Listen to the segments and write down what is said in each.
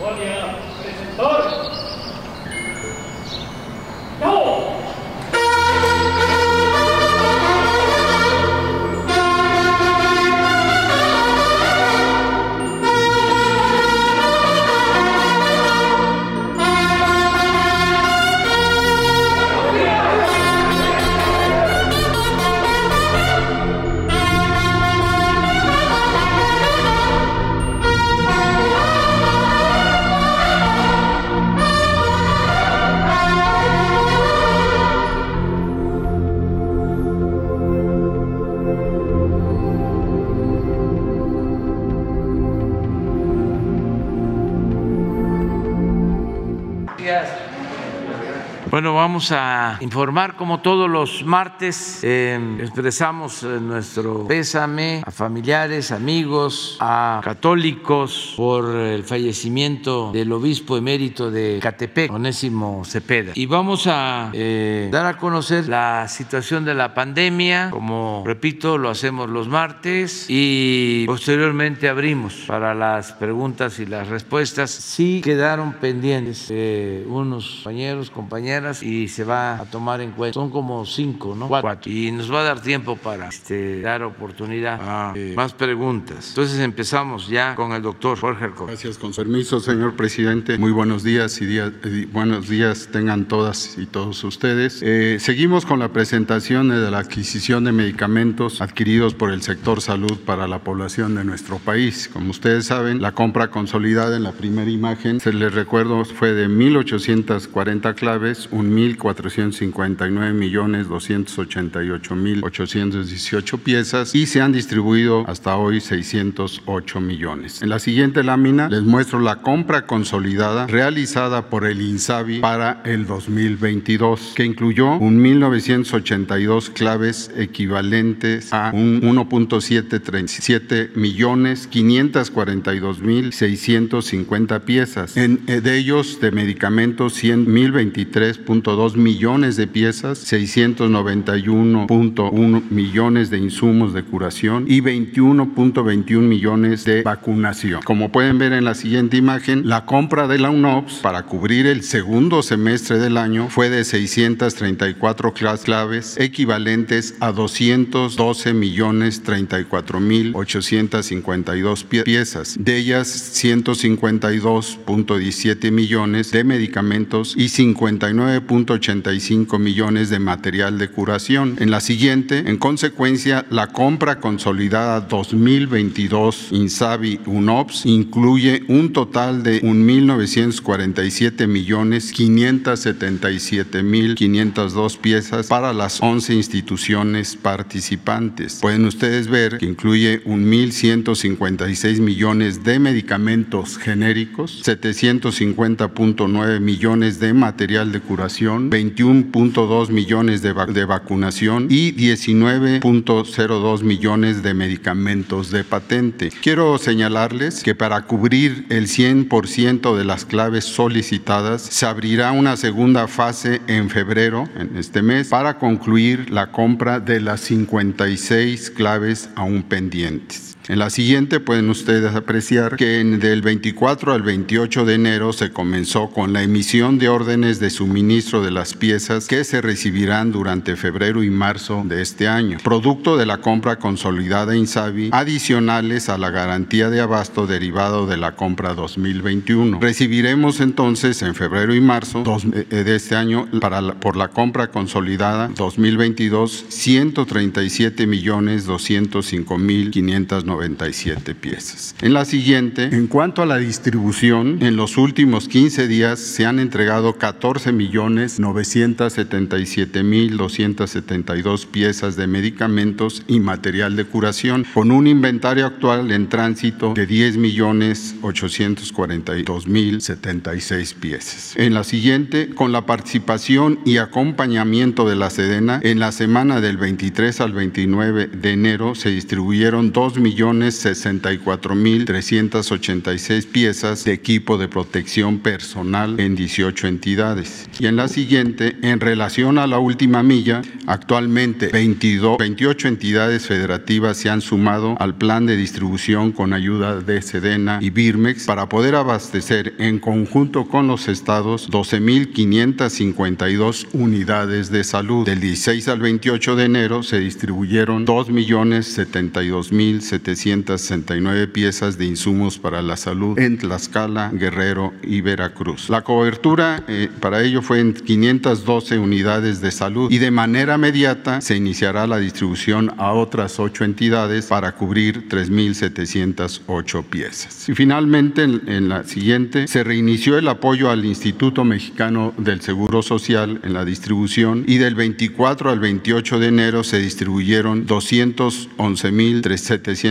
Bueno, vamos a informar como todos los martes. Eh, expresamos eh, nuestro pésame a familiares, amigos, a católicos por el fallecimiento del obispo emérito de Catepec, Onésimo Cepeda. Y vamos a eh, dar a conocer la situación de la pandemia. Como repito, lo hacemos los martes y posteriormente abrimos para las preguntas y las respuestas. Sí quedaron pendientes unos compañeros, compañeras y se va a tomar en cuenta. Son como cinco, ¿no? Cuatro. Y nos va a dar tiempo para este, dar oportunidad a eh, más preguntas. Entonces empezamos ya con el doctor Jorge Arco. Gracias, con permiso, señor presidente. Muy buenos días y buenos días tengan todas y todos ustedes. Eh, seguimos con la presentación de la adquisición de medicamentos adquiridos por el sector salud para la población de nuestro país. Como ustedes saben, la compra consolidada en la primera imagen, se les recuerdo, fue de 1.840 claves, 1.459 millones 288 mil 818 piezas y se han distribuido hasta hoy 608 millones. En la siguiente lámina les muestro la compra consolidada realizada por el INSABI para el 2022, que incluyó 1.982 claves equivalentes a un 1.737 millones 542 mil 650 piezas. En, eh, de ellos de medicamentos 100 mil 23 dos de piezas, 691.1 millones de insumos de curación y 21.21 millones de vacunación. Como pueden ver en la siguiente imagen, la compra de la UNOPS para cubrir el segundo semestre del año fue de 634 claves equivalentes a 212 millones 34 mil 852 piezas. De ellas, 152.17 millones de medicamentos y 59 9.85 millones de material de curación. En la siguiente, en consecuencia, la compra consolidada 2022 Insabi UNOPS incluye un total de 1.947 millones 577 mil 502 piezas para las 11 instituciones participantes. Pueden ustedes ver que incluye 1.156 millones de medicamentos genéricos, 750.9 millones de material de curación 21.2 millones de, de vacunación y 19.02 millones de medicamentos de patente. Quiero señalarles que para cubrir el 100% de las claves solicitadas se abrirá una segunda fase en febrero, en este mes, para concluir la compra de las 56 claves aún pendientes. En la siguiente pueden ustedes apreciar que del 24 al 28 de enero se comenzó con la emisión de órdenes de suministro de las piezas que se recibirán durante febrero y marzo de este año, producto de la compra consolidada Insabi, adicionales a la garantía de abasto derivado de la compra 2021. Recibiremos entonces en febrero y marzo eh, de este año por la compra consolidada 2022 137 millones 205 mil 590 97 piezas. En la siguiente, en cuanto a la distribución, en los últimos 15 días se han entregado 14 millones 977 mil 272 piezas de medicamentos y material de curación, con un inventario actual en tránsito de 10 millones 842 mil 76 piezas. En la siguiente, con la participación y acompañamiento de la Sedena, en la semana del 23 al 29 de enero se distribuyeron 2 millones millones 64 mil 386 piezas de equipo de protección personal en 18 entidades. Y en la siguiente, en relación a la última milla, actualmente 22, 28 entidades federativas se han sumado al plan de distribución con ayuda de Sedena y Birmex para poder abastecer en conjunto con los estados 12.552 unidades de salud. Del 16 al 28 de enero se distribuyeron 2.072.769 piezas de insumos para la salud en Tlaxcala, Guerrero y Veracruz. La cobertura eh, para ello fue en 512 unidades de salud y de manera inmediata se iniciará la distribución a otras ocho entidades para cubrir 3.708 piezas. Y finalmente, en, en la siguiente, se reinició el apoyo al Instituto Mexicano del Seguro Social en la distribución y del 24 al 28 de enero se distribuyeron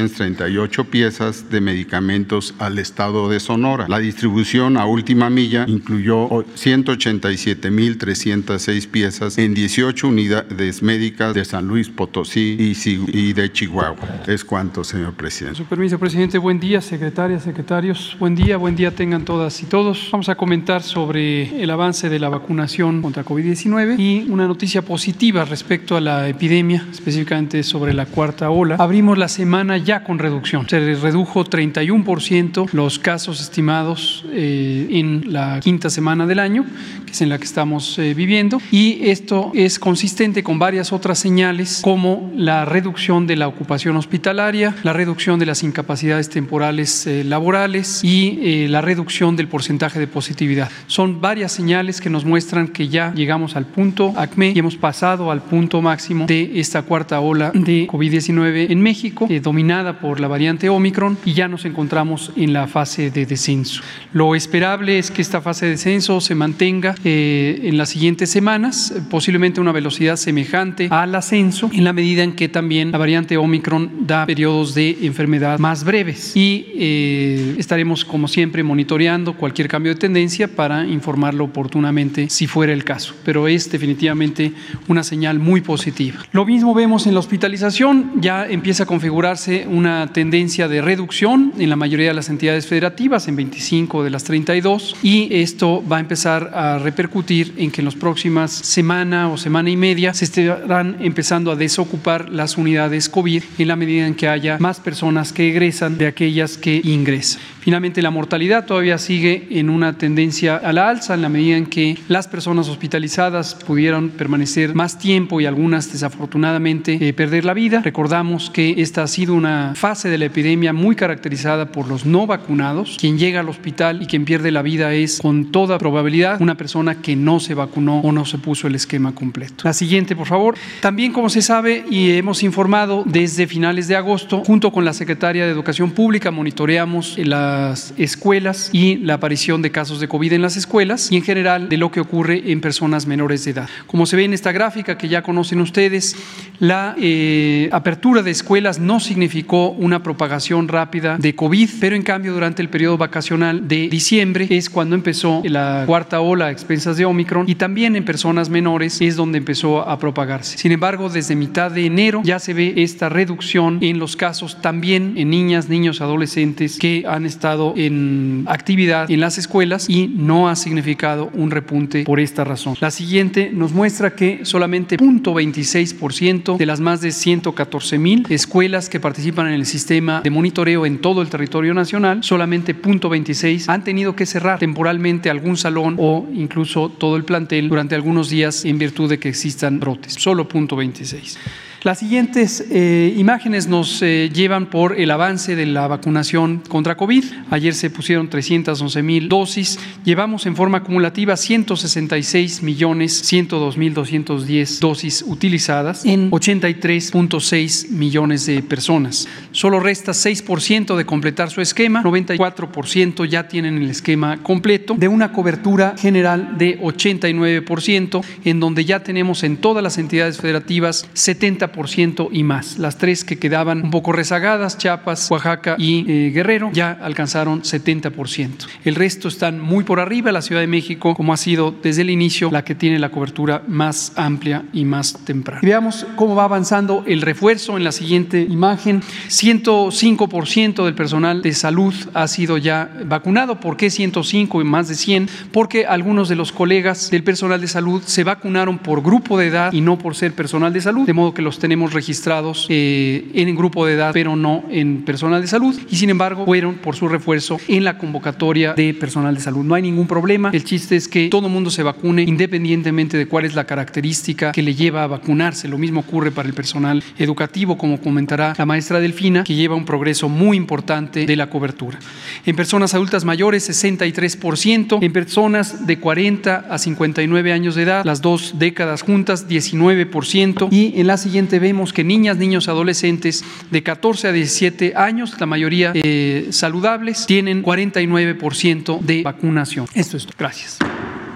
211.738 piezas de medicamentos al estado de Sonora. La distribución a última milla incluyó 187.306 piezas en 18 unidades médicas de San Luis Potosí y de Chihuahua. Es cuanto, señor presidente. Su permiso, presidente. Buen día, secretarias, secretarios. Buen día, buen día tengan todas y todos. Vamos a comentar sobre el avance de la vacunación contra COVID-19 y una noticia positiva respecto a la epidemia, específicamente sobre la cuarta ola. Abrimos la semana ya con reducción. Se redujo 31% los casos estimados eh, en la quinta semana del año, que es en la que estamos eh, viviendo, y esto es consistente con varias otras señales como la reducción de la ocupación hospitalaria, la reducción de las incapacidades temporales eh, laborales y eh, la reducción del porcentaje de positividad. Son varias señales que nos muestran que ya llegamos al punto ACME y hemos pasado al punto máximo de esta cuarta ola de COVID-19 en México, dominada por la variante Omicron, y ya nos encontramos en la fase de descenso. Lo esperable es que esta fase de descenso se mantenga eh, en las siguientes semanas, posiblemente una velocidad semejante al ascenso, en la medida en que también la variante Omicron da periodos de enfermedad más breves. Y eh, estaremos, como siempre, monitoreando cualquier cambio de tendencia para informarlo oportunamente si fuera el caso. Pero es definitivamente una señal muy positiva. Lo mismo vemos en la hospitalización, ya empieza a configurarse una tendencia de reducción en la mayoría de las entidades federativas, en 25 de las 32, y esto va a empezar a repercutir en que en las próximas semana o semana y media se estarán empezando a desocupar las unidades COVID en la medida en que haya más personas que egresan de aquellas que ingresan. Finalmente, la mortalidad todavía sigue en una tendencia a la alza en la medida en que las personas hospitalizadas pudieron permanecer más tiempo y algunas desafortunadamente eh, perder la vida. Recordamos que esta ha sido una fase de la epidemia muy caracterizada por los no vacunados. Quien llega al hospital y quien pierde la vida es con toda probabilidad una persona que no se vacunó o no se puso el esquema completo. La siguiente, por favor. También, como se sabe y hemos informado desde finales de agosto, junto con la Secretaria de Educación Pública, monitoreamos las escuelas y la aparición de casos de COVID en las escuelas y en general de lo que ocurre en personas menores de edad. Como se ve en esta gráfica que ya conocen ustedes, la eh, apertura de escuelas no significó una propagación rápida de COVID, pero en cambio durante el periodo vacacional de diciembre es cuando empezó la cuarta ola a expensas de Omicron y también en personas menores es donde empezó a propagarse. Sin embargo, desde mitad de enero ya se ve esta reducción en los casos también en niñas, niños, adolescentes que han estado en actividad en las escuelas y no ha significado un repunte por esta razón. La siguiente nos muestra que solamente 0.26% de las más de 114 mil escuelas que participan en el sistema de monitoreo en todo el territorio nacional, solamente 0.26 han tenido que cerrar temporalmente algún salón o incluso todo el plantel durante algunos días en virtud de que existan brotes. Solo 0.26. Las siguientes eh, imágenes nos eh, llevan por el avance de la vacunación contra COVID. Ayer se pusieron 311 mil dosis. Llevamos en forma acumulativa 166 millones 102 mil 210 dosis utilizadas en 83.6 millones de personas. Solo resta 6% de completar su esquema. 94% ya tienen el esquema completo de una cobertura general de 89% en donde ya tenemos en todas las entidades federativas 70 70% y más. Las tres que quedaban un poco rezagadas, Chiapas, Oaxaca y eh, Guerrero, ya alcanzaron 70%. El resto están muy por arriba. La Ciudad de México, como ha sido desde el inicio, la que tiene la cobertura más amplia y más temprana. veamos cómo va avanzando el refuerzo en la siguiente imagen. 105% del personal de salud ha sido ya vacunado. ¿Por qué 105 y más de 100? Porque algunos de los colegas del personal de salud se vacunaron por grupo de edad y no por ser personal de salud, de modo que los tenemos registrados eh, en grupo de edad, pero no en personal de salud. Y sin embargo, fueron por su refuerzo en la convocatoria de personal de salud. No hay ningún problema. El chiste es que todo mundo se vacune independientemente de cuál es la característica que le lleva a vacunarse. Lo mismo ocurre para el personal educativo, como comentará la maestra Delfina, que lleva un progreso muy importante de la cobertura. En personas adultas mayores, 63%. En personas de 40 a 59 años de edad, las dos décadas juntas, 19%. Y en la siguiente vemos que niñas, niños, adolescentes de 14 a 17 años, la mayoría eh, saludables, tienen 49% de vacunación. Esto es todo. Gracias.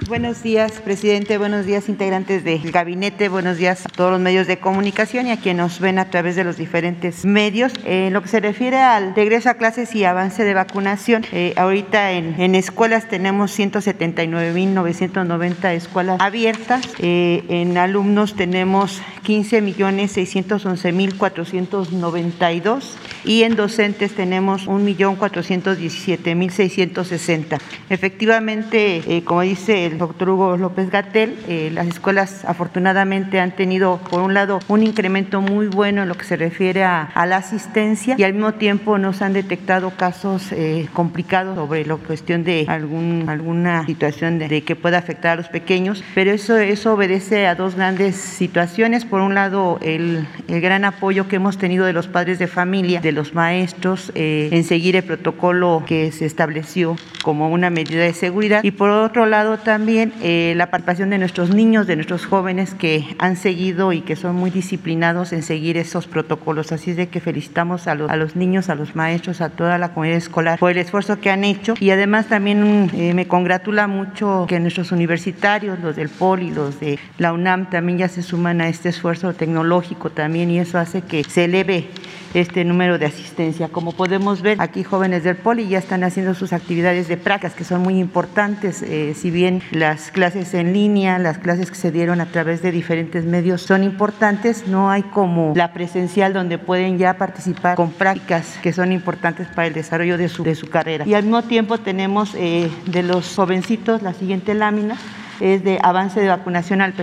Buenos días, presidente. Buenos días, integrantes del gabinete. Buenos días a todos los medios de comunicación y a quienes nos ven a través de los diferentes medios. en lo que se refiere al regreso a clases y avance de vacunación, eh, ahorita en, en, escuelas tenemos 179.990 escuelas abiertas. Eh, en alumnos tenemos 15.611.492 y en docentes tenemos 1.417.660. Efectivamente, eh, como dice el doctor Hugo López Gatel, eh, las escuelas afortunadamente han tenido, por un lado, un incremento muy bueno en lo que se refiere a, la asistencia y al mismo tiempo nos han detectado casos eh, complicados sobre la cuestión de algún, alguna situación de, que pueda afectar a los pequeños, pero eso, eso obedece a dos grandes situaciones. Por un lado, el, el gran apoyo que hemos tenido de los padres de familia, de los maestros, eh, en seguir el protocolo que se estableció como una medida de seguridad y por otro lado también también eh, la participación de nuestros niños, de nuestros jóvenes que han seguido y que son muy disciplinados en seguir esos protocolos. Así es de que felicitamos a los, a los niños, a los maestros, a toda la comunidad escolar por el esfuerzo que han hecho y además también eh, me congratula mucho que nuestros universitarios, los del POLI, los de la UNAM también ya se suman a este esfuerzo tecnológico también y eso hace que se eleve este número de asistencia. Como podemos ver, aquí jóvenes del Poli ya están haciendo sus actividades de prácticas que son muy importantes, eh, si bien las clases en línea, las clases que se dieron a través de diferentes medios son importantes, no hay como la presencial donde pueden ya participar con prácticas que son importantes para el desarrollo de su, de su carrera. Y al mismo tiempo tenemos eh, de los jovencitos la siguiente lámina, es de avance de vacunación al,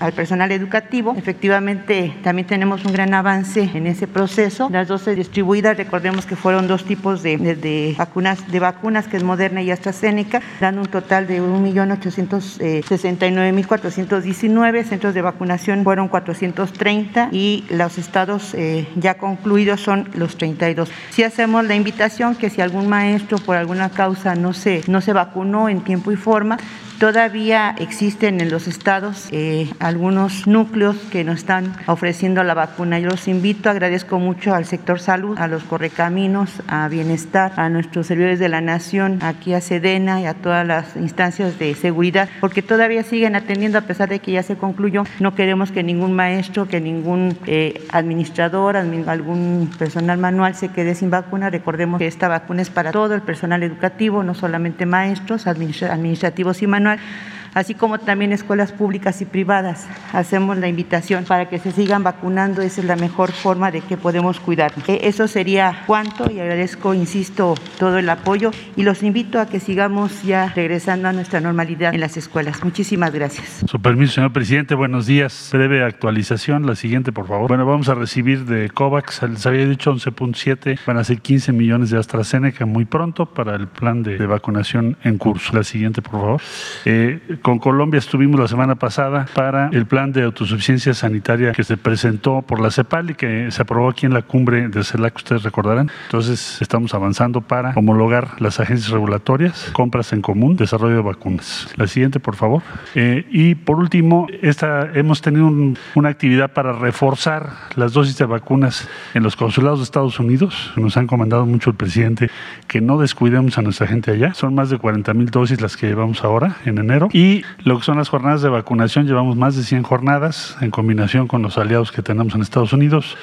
al personal educativo. Efectivamente, también tenemos un gran avance en ese proceso. Las dosis distribuidas, recordemos que fueron dos tipos de, de, vacunas, de vacunas, que es Moderna y AstraZeneca, dando un total de 1.869.419. Centros de vacunación fueron 430 y los estados eh, ya concluidos son los 32. Si hacemos la invitación que si algún maestro por alguna causa no se, no se vacunó en tiempo y forma, Todavía existen en los estados eh, algunos núcleos que nos están ofreciendo la vacuna. Yo los invito, agradezco mucho al sector salud, a los correcaminos, a Bienestar, a nuestros servidores de la Nación, aquí a Sedena y a todas las instancias de seguridad, porque todavía siguen atendiendo a pesar de que ya se concluyó. No queremos que ningún maestro, que ningún eh, administrador, algún personal manual se quede sin vacuna. Recordemos que esta vacuna es para todo el personal educativo, no solamente maestros, administrativos y manuales Nacional. Así como también escuelas públicas y privadas. Hacemos la invitación para que se sigan vacunando, esa es la mejor forma de que podemos cuidarnos. E, eso sería cuanto y agradezco, insisto, todo el apoyo y los invito a que sigamos ya regresando a nuestra normalidad en las escuelas. Muchísimas gracias. Su permiso, señor presidente, buenos días. Breve actualización, la siguiente, por favor. Bueno, vamos a recibir de COVAX, les había dicho 11.7, van a ser 15 millones de AstraZeneca muy pronto para el plan de, de vacunación en curso. La siguiente, por favor. Eh, con Colombia estuvimos la semana pasada para el plan de autosuficiencia sanitaria que se presentó por la CEPAL y que se aprobó aquí en la cumbre de CELAC, ustedes recordarán. Entonces estamos avanzando para homologar las agencias regulatorias, compras en común, desarrollo de vacunas. La siguiente, por favor. Eh, y por último, esta, hemos tenido una actividad para reforzar las dosis de vacunas en los consulados de Estados Unidos. Nos han comandado mucho el presidente que no descuidemos a nuestra gente allá. Son más de 40 mil dosis las que llevamos ahora en enero. Y Y lo que son las jornadas de vacunación, llevamos más de 100 jornadas en combinación con los aliados que tenemos en Estados Unidos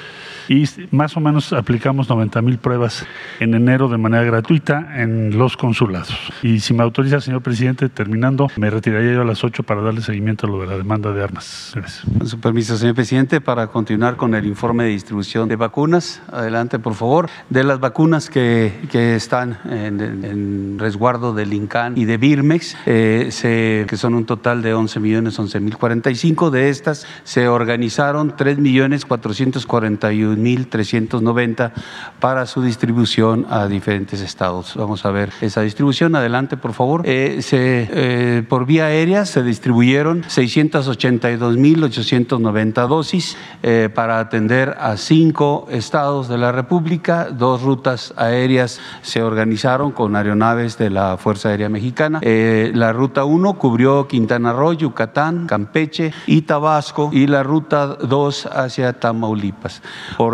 y más o menos aplicamos 90 mil pruebas en enero de manera gratuita en los consulados. Y si me autoriza, señor presidente, terminando, me retiraría yo a las 8 para darle seguimiento a lo de la demanda de armas. Gracias. Con su permiso, señor presidente, para continuar con el informe de distribución de vacunas. Adelante, por favor. De las vacunas que, que están en, resguardo del INCAN y de Birmex, eh, se, que son un total de 11 millones 11 mil 45, de estas se organizaron 3 millones 441 1.390 para su distribución a diferentes estados. Vamos a ver esa distribución. Adelante, por favor. Eh, se, eh, por vía aérea se distribuyeron 682.890 dosis eh, para atender a cinco estados de la República. Dos rutas aéreas se organizaron con aeronaves de la Fuerza Aérea Mexicana. la ruta 1 cubrió Quintana Roo, Yucatán, Campeche y Tabasco y la ruta 2 hacia Tamaulipas.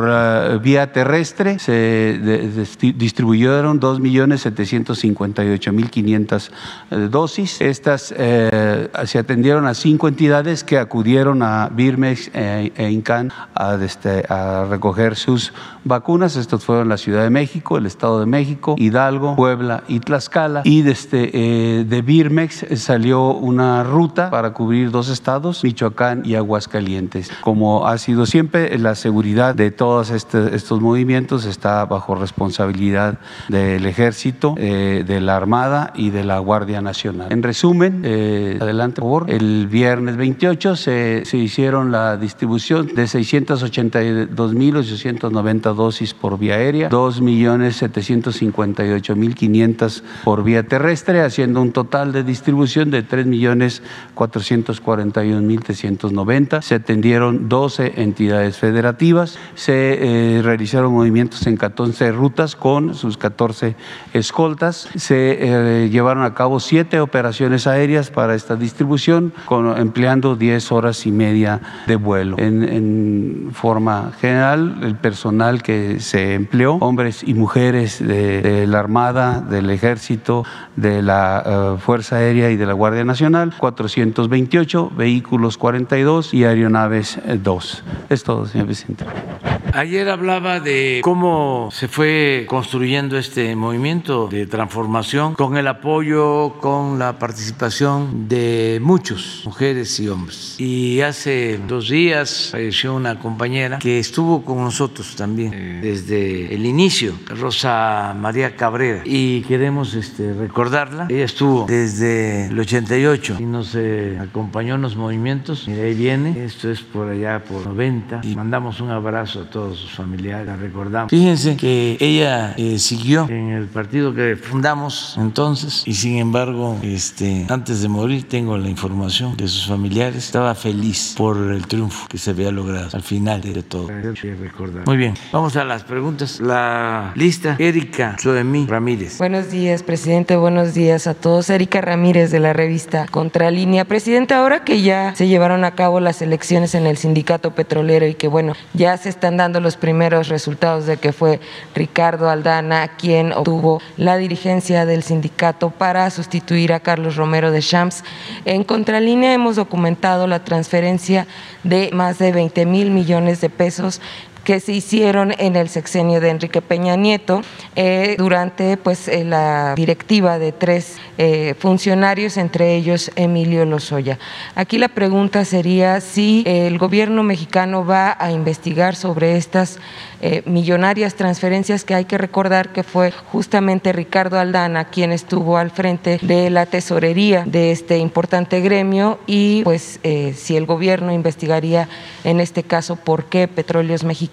Uh, vía terrestre se de, de, distribuyeron 2.758.500 eh, dosis. Estas eh, se atendieron a cinco entidades que acudieron a Birmex e, e INCAN a, este, a recoger sus vacunas. Estos fueron la Ciudad de México, el Estado de México, Hidalgo, Puebla y Tlaxcala. Y desde, eh, de Birmex salió una ruta para cubrir dos estados, Michoacán y Aguascalientes. Como ha sido siempre, la seguridad de todos este, estos movimientos está bajo responsabilidad del Ejército, eh, de la Armada y de la Guardia Nacional. En resumen, eh, adelante por favor, el viernes 28 se, se hicieron la distribución de 682.890 dosis por vía aérea, 2.758.500 por vía terrestre, haciendo un total de distribución de 3.441.390. Se atendieron 12 entidades federativas, se eh, realizaron movimientos en 14 rutas con sus 14 escoltas, se eh, llevaron a cabo siete operaciones aéreas para esta distribución, empleando 10 horas y media de vuelo. En, en forma general, el personal que se empleó, hombres y mujeres de, la Armada, del Ejército, de la uh, Fuerza Aérea y de la Guardia Nacional, 428, vehículos 42 y aeronaves 2. Es todo, señor presidente. Ayer hablaba de cómo se fue construyendo este movimiento de transformación con el apoyo, con la participación de muchos, mujeres y hombres. Y hace dos días falleció una compañera que estuvo con nosotros también desde el inicio, Rosa María Cabrera, y queremos este, recordarla. Ella estuvo desde el 88 y nos eh, acompañó en los movimientos. Mira, ahí viene, esto es por allá por 90, y mandamos un abrazo a todos sus familiares, la recordamos. Fíjense que ella eh, siguió en el partido que fundamos entonces, y sin embargo, este, antes de morir, tengo la información de sus familiares, estaba feliz por el triunfo que se había logrado al final de todo. Muy bien, Vamos a las preguntas. La lista, Erika Soemí Ramírez. Buenos días, presidente. Buenos días a todos. Erika Ramírez de la revista Contralínea. Presidente, ahora que ya se llevaron a cabo las elecciones en el sindicato petrolero y que, bueno, ya se están dando los primeros resultados de que fue Ricardo Aldana quien obtuvo la dirigencia del sindicato para sustituir a Carlos Romero de Champs. En Contralínea hemos documentado la transferencia de más de 20 mil millones de pesos que se hicieron en el sexenio de Enrique Peña Nieto eh, durante pues eh, la directiva de tres eh, funcionarios, entre ellos Emilio Lozoya. Aquí la pregunta sería si el gobierno mexicano va a investigar sobre estas millonarias transferencias que hay que recordar que fue justamente Ricardo Aldana quien estuvo al frente de la tesorería de este importante gremio y pues si el gobierno investigaría en este caso por qué Petróleos Mexicanos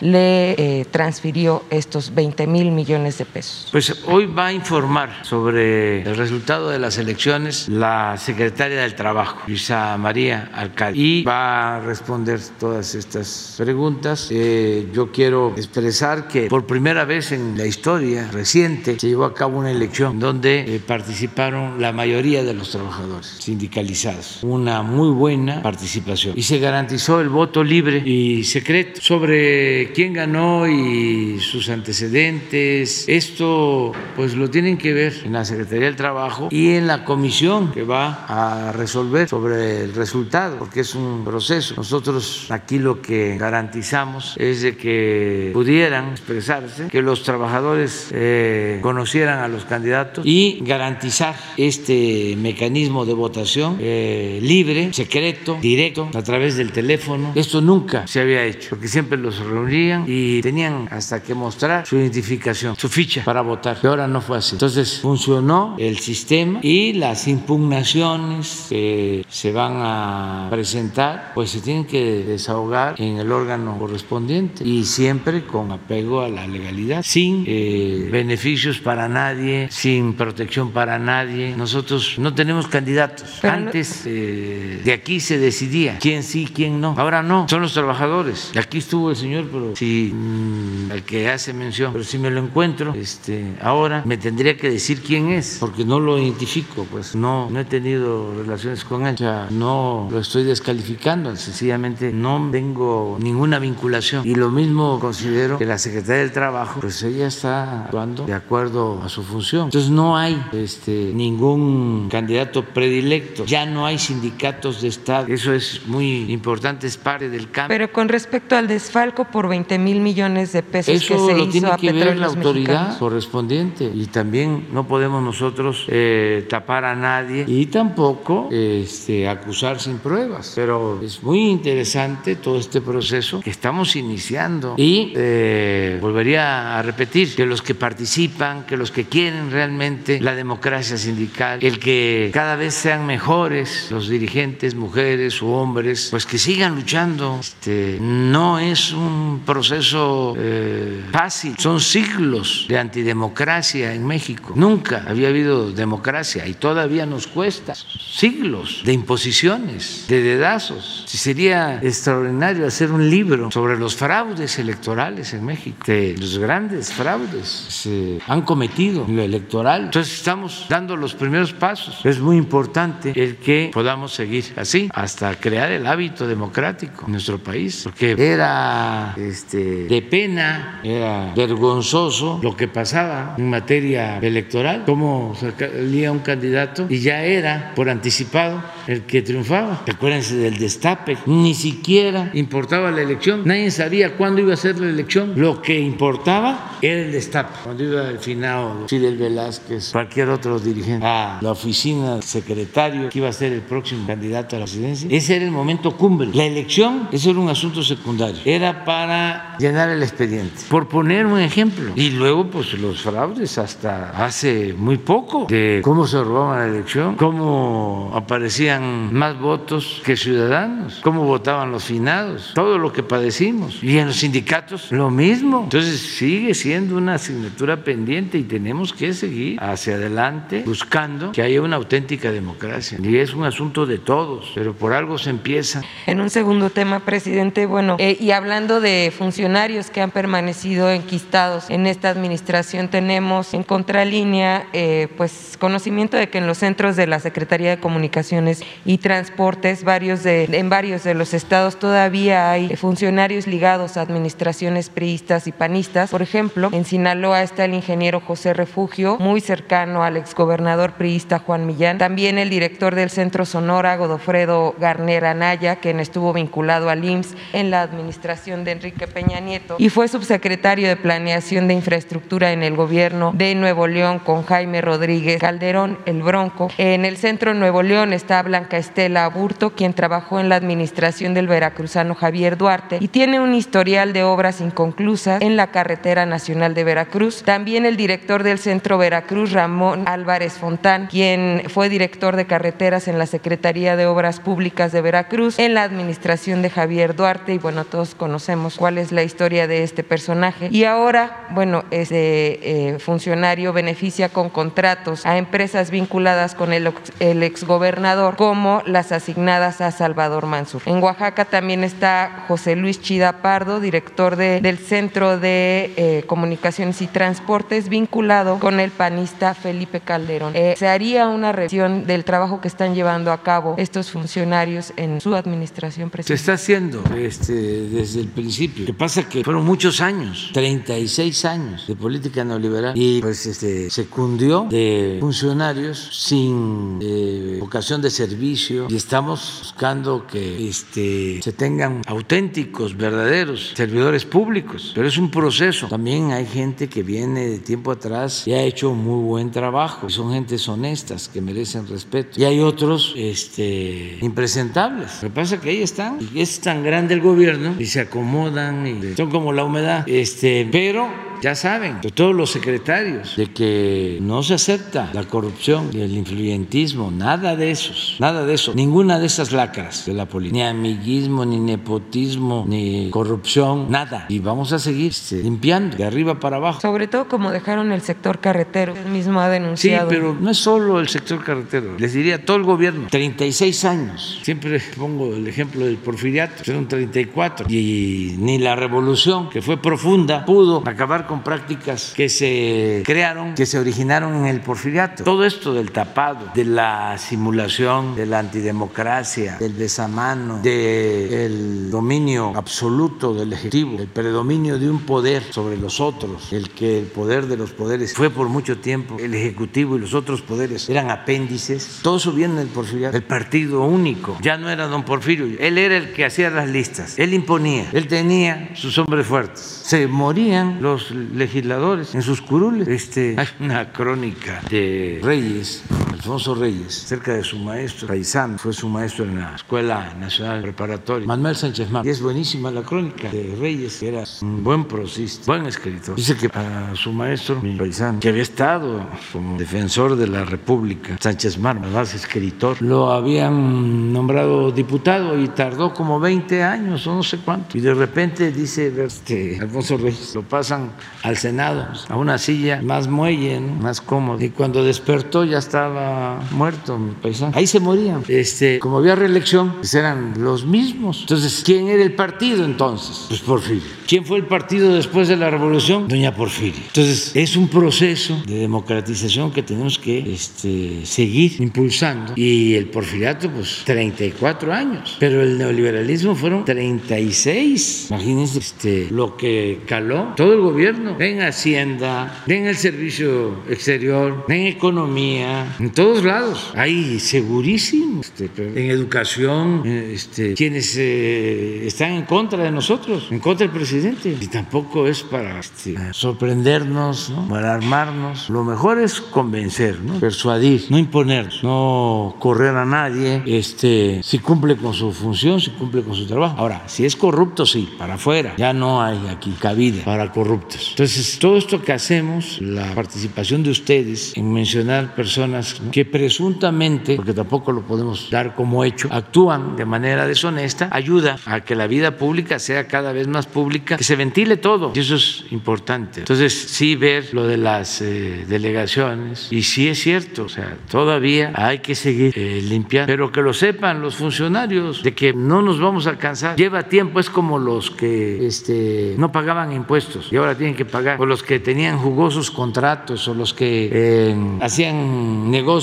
le eh, transfirió estos 20 mil millones de pesos. Pues hoy va a informar sobre el resultado de las elecciones la secretaria del Trabajo, Luisa María Alcalde, y va a responder todas estas preguntas. yo quiero expresar que por primera vez en la historia reciente se llevó a cabo una elección donde eh, participaron la mayoría de los trabajadores sindicalizados. Una muy buena participación y se garantizó el voto libre y secreto sobre sobre quién ganó y sus antecedentes, esto pues lo tienen que ver en la Secretaría del Trabajo y en la comisión que va a resolver sobre el resultado, porque es un proceso. Nosotros aquí lo que garantizamos es de que pudieran expresarse, que los trabajadores eh, conocieran a los candidatos y garantizar este mecanismo de votación eh, libre, secreto, directo, a través del teléfono. Esto nunca se había hecho, porque siempre los reunían y tenían hasta que mostrar su identificación, su ficha para votar. Y ahora no fue así. Entonces funcionó el sistema y las impugnaciones que se van a presentar, pues se tienen que desahogar en el órgano correspondiente y siempre con apego a la legalidad, sin eh, beneficios para nadie, sin protección para nadie. Nosotros no tenemos candidatos. Antes eh, de aquí se decidía quién sí, quién no. Ahora no, son los trabajadores. Aquí estuvo el señor, pero si mm, el que hace mención, pero si me lo encuentro, este, ahora me tendría que decir quién es, porque no lo identifico, pues no, no he tenido relaciones con él, o sea, no lo estoy descalificando, sencillamente no tengo ninguna vinculación. Y lo mismo considero que la Secretaría del Trabajo, pues ella está actuando de acuerdo a su función. Entonces no hay este, ningún candidato predilecto, ya no hay sindicatos de Estado, eso es muy importante, es parte del cambio. Pero con respecto al desfalco por 20 mil millones de pesos eso que se lo hizo tiene a que ver la autoridad Mexicanos. correspondiente y también no podemos nosotros eh, tapar a nadie y tampoco este, acusar sin pruebas. Pero es muy interesante todo este proceso que estamos iniciando y eh, volvería a repetir que los que participan, que los que quieren realmente la democracia sindical, el que cada vez sean mejores los dirigentes, mujeres o hombres, pues que sigan luchando. Este, no es un proceso eh, fácil, son siglos de antidemocracia en México. Nunca había habido democracia y todavía nos cuesta siglos de imposiciones, de dedazos. Si sería extraordinario hacer un libro sobre los fraudes electorales en México, de los grandes fraudes se han cometido en lo electoral. Entonces estamos dando los primeros pasos. Es muy importante el que podamos seguir así hasta crear el hábito democrático en nuestro país, porque era este, de pena, era vergonzoso lo que pasaba en materia electoral, cómo salía un candidato y ya era por anticipado el que triunfaba. Acuérdense del destape, ni siquiera importaba la elección, nadie sabía cuándo iba a ser la elección, lo que importaba era el destape. Cuando iba el finado Fidel Velázquez, cualquier otro dirigente a la oficina del secretario que iba a ser el próximo candidato a la presidencia, ese era el momento cumbre. La elección, eso era un asunto secundario, era para llenar el expediente, por poner un ejemplo. Y luego, pues los fraudes hasta hace muy poco, de cómo se robaban la elección, cómo aparecían más votos que ciudadanos, cómo votaban los finados, todo lo que padecimos. Y en los sindicatos lo mismo. Entonces sigue siendo una asignatura pendiente y tenemos que seguir hacia adelante buscando que haya una auténtica democracia. Y es un asunto de todos, pero por algo se empieza. En un segundo tema, presidente, bueno, eh, y hablando de funcionarios que han permanecido enquistados en esta administración, tenemos en contralínea, eh, pues, conocimiento de que en los centros de la Secretaría de Comunicaciones y Transportes, varios en varios de los estados todavía hay funcionarios ligados a administraciones priistas y panistas. Por ejemplo, en Sinaloa está el ingeniero José Refugio, muy cercano al exgobernador priista Juan Millán. También el director del Centro Sonora, Godofredo Garner Anaya, quien estuvo vinculado al IMSS en la administración de Enrique Peña Nieto y fue subsecretario de Planeación de Infraestructura en el gobierno de Nuevo León con Jaime Rodríguez Calderón, el Bronco. En el Centro Nuevo León está Blanca Estela Aburto, quien trabajó en la administración del veracruzano Javier Duarte y tiene un historial de obras inconclusas en la carretera nacional de Veracruz. También el director del Centro Veracruz, Ramón Álvarez Fontán, quien fue director de carreteras en la Secretaría de Obras Públicas de Veracruz, en la administración de Javier Duarte, y bueno, todos conocemos cuál es la historia de este personaje. Y ahora, bueno, ese eh, funcionario beneficia con contratos a empresas vinculadas con el, el exgobernador, como las asignadas a Salvador Mansur. En Oaxaca también está José Luis Chida Pardo, director de, del Centro de eh, Comunicaciones y Transportes, vinculado con el panista Felipe Calderón. Eh, ¿Se haría una revisión del trabajo que están llevando a cabo estos funcionarios en su administración Se presidencial? está haciendo este, desde desde el principio. Lo que pasa que fueron muchos años, 36 años de política neoliberal y pues este, se cundió de funcionarios sin eh, vocación de servicio y estamos buscando que este, se tengan auténticos, verdaderos servidores públicos. Pero es un proceso. También hay gente que viene de tiempo atrás y ha hecho muy buen trabajo. Son gentes honestas que merecen respeto. Y hay otros este, impresentables. Lo que pasa es que ahí están. Y es tan grande el gobierno y se acomodan y son como la humedad. Este, pero ya saben, todos los secretarios, de que no se acepta la corrupción y el influyentismo, nada de esos, nada de eso, ninguna de esas lacras de la política, ni amiguismo, ni nepotismo, ni corrupción, nada. Y vamos a seguir este, limpiando de arriba para abajo. Sobre todo como dejaron el sector carretero, él mismo ha Sí, denunciado. pero no es solo el sector carretero, les diría todo el gobierno, 36 años. Siempre pongo el ejemplo del porfiriato, fueron 34. Y ni la revolución, que fue profunda, pudo acabar con prácticas que se crearon, que se originaron en el porfiriato. Todo esto del tapado, de la simulación, de la antidemocracia, del desamano, del dominio absoluto del Ejecutivo, el predominio de un poder sobre los otros, el que el poder de los poderes fue por mucho tiempo el Ejecutivo y los otros poderes eran apéndices. Todo eso viene del porfiriato, el partido único. Ya no era don Porfirio, él era el que hacía las listas, él imponía, él tenía sus hombres fuertes. Se morían los legisladores en sus curules. Este, hay una crónica de Reyes, Alfonso Reyes, cerca de su maestro, paisano, fue su maestro en la Escuela Nacional Preparatoria, Manuel Sánchez Mar. Y es buenísima la crónica de Reyes, que era un buen prosista, buen escritor. Dice que a su maestro, mi paisano, que había estado como defensor de la República, Sánchez Mar, además escritor, lo habían nombrado diputado y tardó como 20 años o no sé cuánto. Y de repente dice este, Alfonso Reyes, lo pasan al Senado, a una silla más muelle, ¿no? más cómoda. Y cuando despertó ya estaba muerto mi paisano. Ahí se morían. Este, como había reelección, pues eran los mismos. Entonces, ¿quién era el partido entonces? Pues Porfirio. ¿Quién fue el partido después de la revolución? Doña Porfirio. Entonces, es un proceso de democratización que tenemos que este, seguir impulsando. Y el porfiriato, pues 34 años. Pero el neoliberalismo fueron 36. Imagínense este, lo que caló todo el gobierno. En Hacienda, en el servicio exterior, en economía, en todos lados. Hay segurísimo. este, en educación, eh, este, quienes eh, están en contra de nosotros, en contra del presidente. Y tampoco es para este, sorprendernos, ¿no? para armarnos. Lo mejor es convencer, ¿no? persuadir, no imponer, no correr a nadie. Este, si cumple con su función, si cumple con su trabajo. Ahora, si es corrupto, sí, para afuera. Ya no hay aquí cabida para corruptos. Entonces, todo esto que hacemos, la participación de ustedes en mencionar personas ¿no? que presuntamente, porque tampoco lo podemos dar como hecho, actúan de manera deshonesta, ayuda a que la vida pública sea cada vez más pública, que se ventile todo. Y eso es importante. Entonces, sí ver lo de las eh, delegaciones. Y sí es cierto, o sea, todavía hay que seguir eh, limpiando, pero que lo sepan los funcionarios de que no nos vamos a alcanzar. Lleva tiempo, es como los que este, no pagaban impuestos y ahora tienen que pagar, o los que tenían jugosos contratos, o los que eh, hacían negocios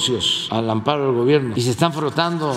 al amparo del gobierno y se están frotando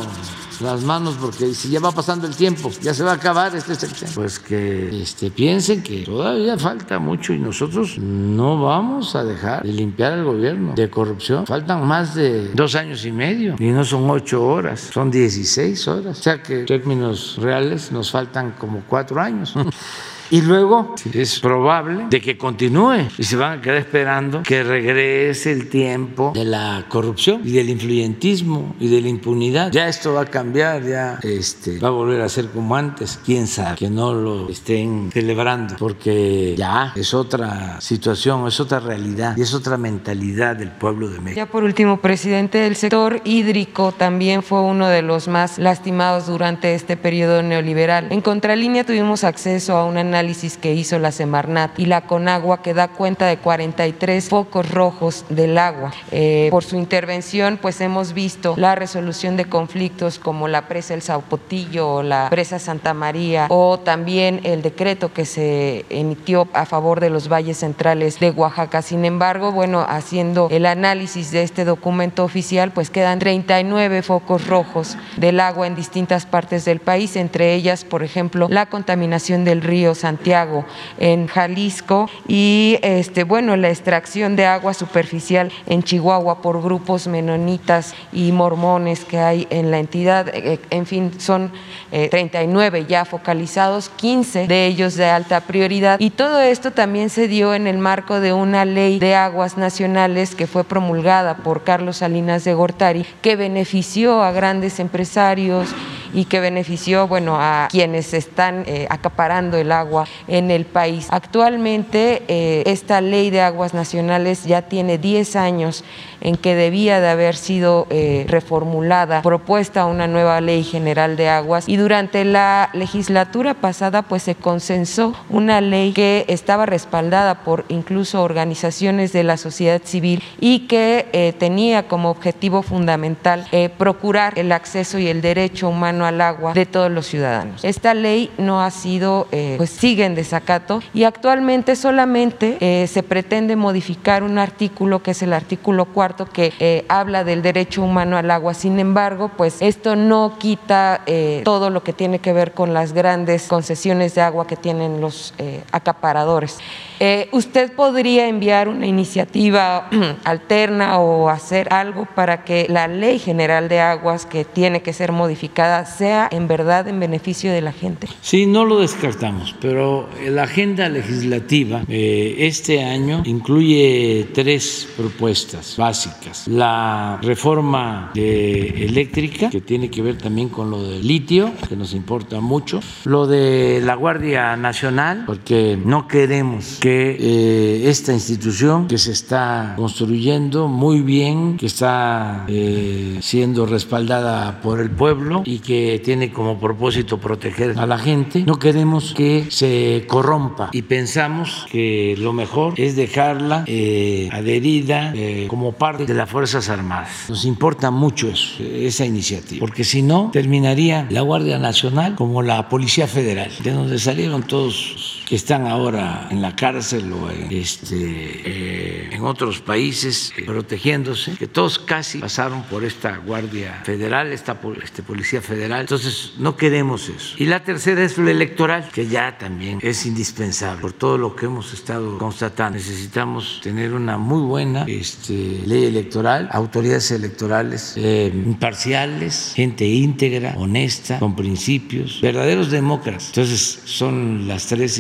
las manos porque si ya va pasando el tiempo, ya se va a acabar este sexenio. Pues que este, piensen que todavía falta mucho y nosotros no vamos a dejar de limpiar el gobierno de corrupción. Faltan más de dos años y medio y no son ocho horas, son 16 horas. O sea que en términos reales nos faltan como cuatro años. Y luego es probable de que continúe y se van a quedar esperando que regrese el tiempo de la corrupción y del influyentismo y de la impunidad. Ya esto va a cambiar, ya este, va a volver a ser como antes. Quién sabe que no lo estén celebrando porque ya es otra situación, es otra realidad y es otra mentalidad del pueblo de México. Ya por último, presidente, del sector hídrico también fue uno de los más lastimados durante este periodo neoliberal. En Contralínea tuvimos acceso a un análisis análisis que hizo la Semarnat y la Conagua que da cuenta de 43 focos rojos del agua. Eh, por su intervención, pues hemos visto la resolución de conflictos como la presa El Saupotillo o la presa Santa María o también el decreto que se emitió a favor de los valles centrales de Oaxaca. Sin embargo, bueno, haciendo el análisis de este documento oficial, pues quedan 39 focos rojos del agua en distintas partes del país, entre ellas, por ejemplo, la contaminación del río Santiago en Jalisco y este bueno, la extracción de agua superficial en Chihuahua por grupos menonitas y mormones que hay en la entidad. Eh, en fin, son 39 eh, ya focalizados, 15 de ellos de alta prioridad. Y todo esto también se dio en el marco de una ley de aguas nacionales que fue promulgada por Carlos Salinas de Gortari, que benefició a grandes empresarios y que benefició bueno, a quienes están eh, acaparando el agua en el país. Actualmente eh, esta ley de aguas nacionales ya tiene 10 años en que debía de haber sido eh, reformulada, propuesta una nueva ley general de aguas y durante la legislatura pasada pues se consensó una ley que estaba respaldada por incluso organizaciones de la sociedad civil y que tenía como objetivo fundamental procurar el acceso y el derecho humano al agua de todos los ciudadanos. Esta ley no ha sido, eh, pues sigue en desacato y actualmente solamente eh, se pretende modificar un artículo que es el artículo cuarto que eh, habla del derecho humano al agua. Sin embargo, pues esto no quita todo lo que tiene que ver con las grandes concesiones de agua que tienen los acaparadores. Eh, ¿Usted podría enviar una iniciativa alterna o hacer algo para que la ley general de aguas que tiene que ser modificada sea en verdad en beneficio de la gente? Sí, no lo descartamos, pero la agenda legislativa eh, este año incluye tres propuestas básicas. La reforma eléctrica, que tiene que ver también con lo del litio, que nos importa mucho. Lo de la Guardia Nacional, porque no queremos que eh, esta institución que se está construyendo muy bien, que está eh, siendo respaldada por el pueblo y que tiene como propósito proteger a la gente, no queremos que se corrompa y pensamos que lo mejor es dejarla eh, adherida como parte de las Fuerzas Armadas. Nos importa mucho eso, esa iniciativa, porque si no, terminaría la Guardia Nacional como la Policía Federal, de donde salieron todos que están ahora en la cárcel o en, este, eh, en otros países eh, protegiéndose, que todos casi pasaron por esta Guardia Federal, esta este, Policía Federal. Entonces, no queremos eso. Y la tercera es lo electoral, que ya también es indispensable por todo lo que hemos estado constatando. Necesitamos tener una muy buena este, ley electoral, autoridades electorales eh, imparciales, gente íntegra, honesta, con principios, verdaderos demócratas. Entonces, son las tres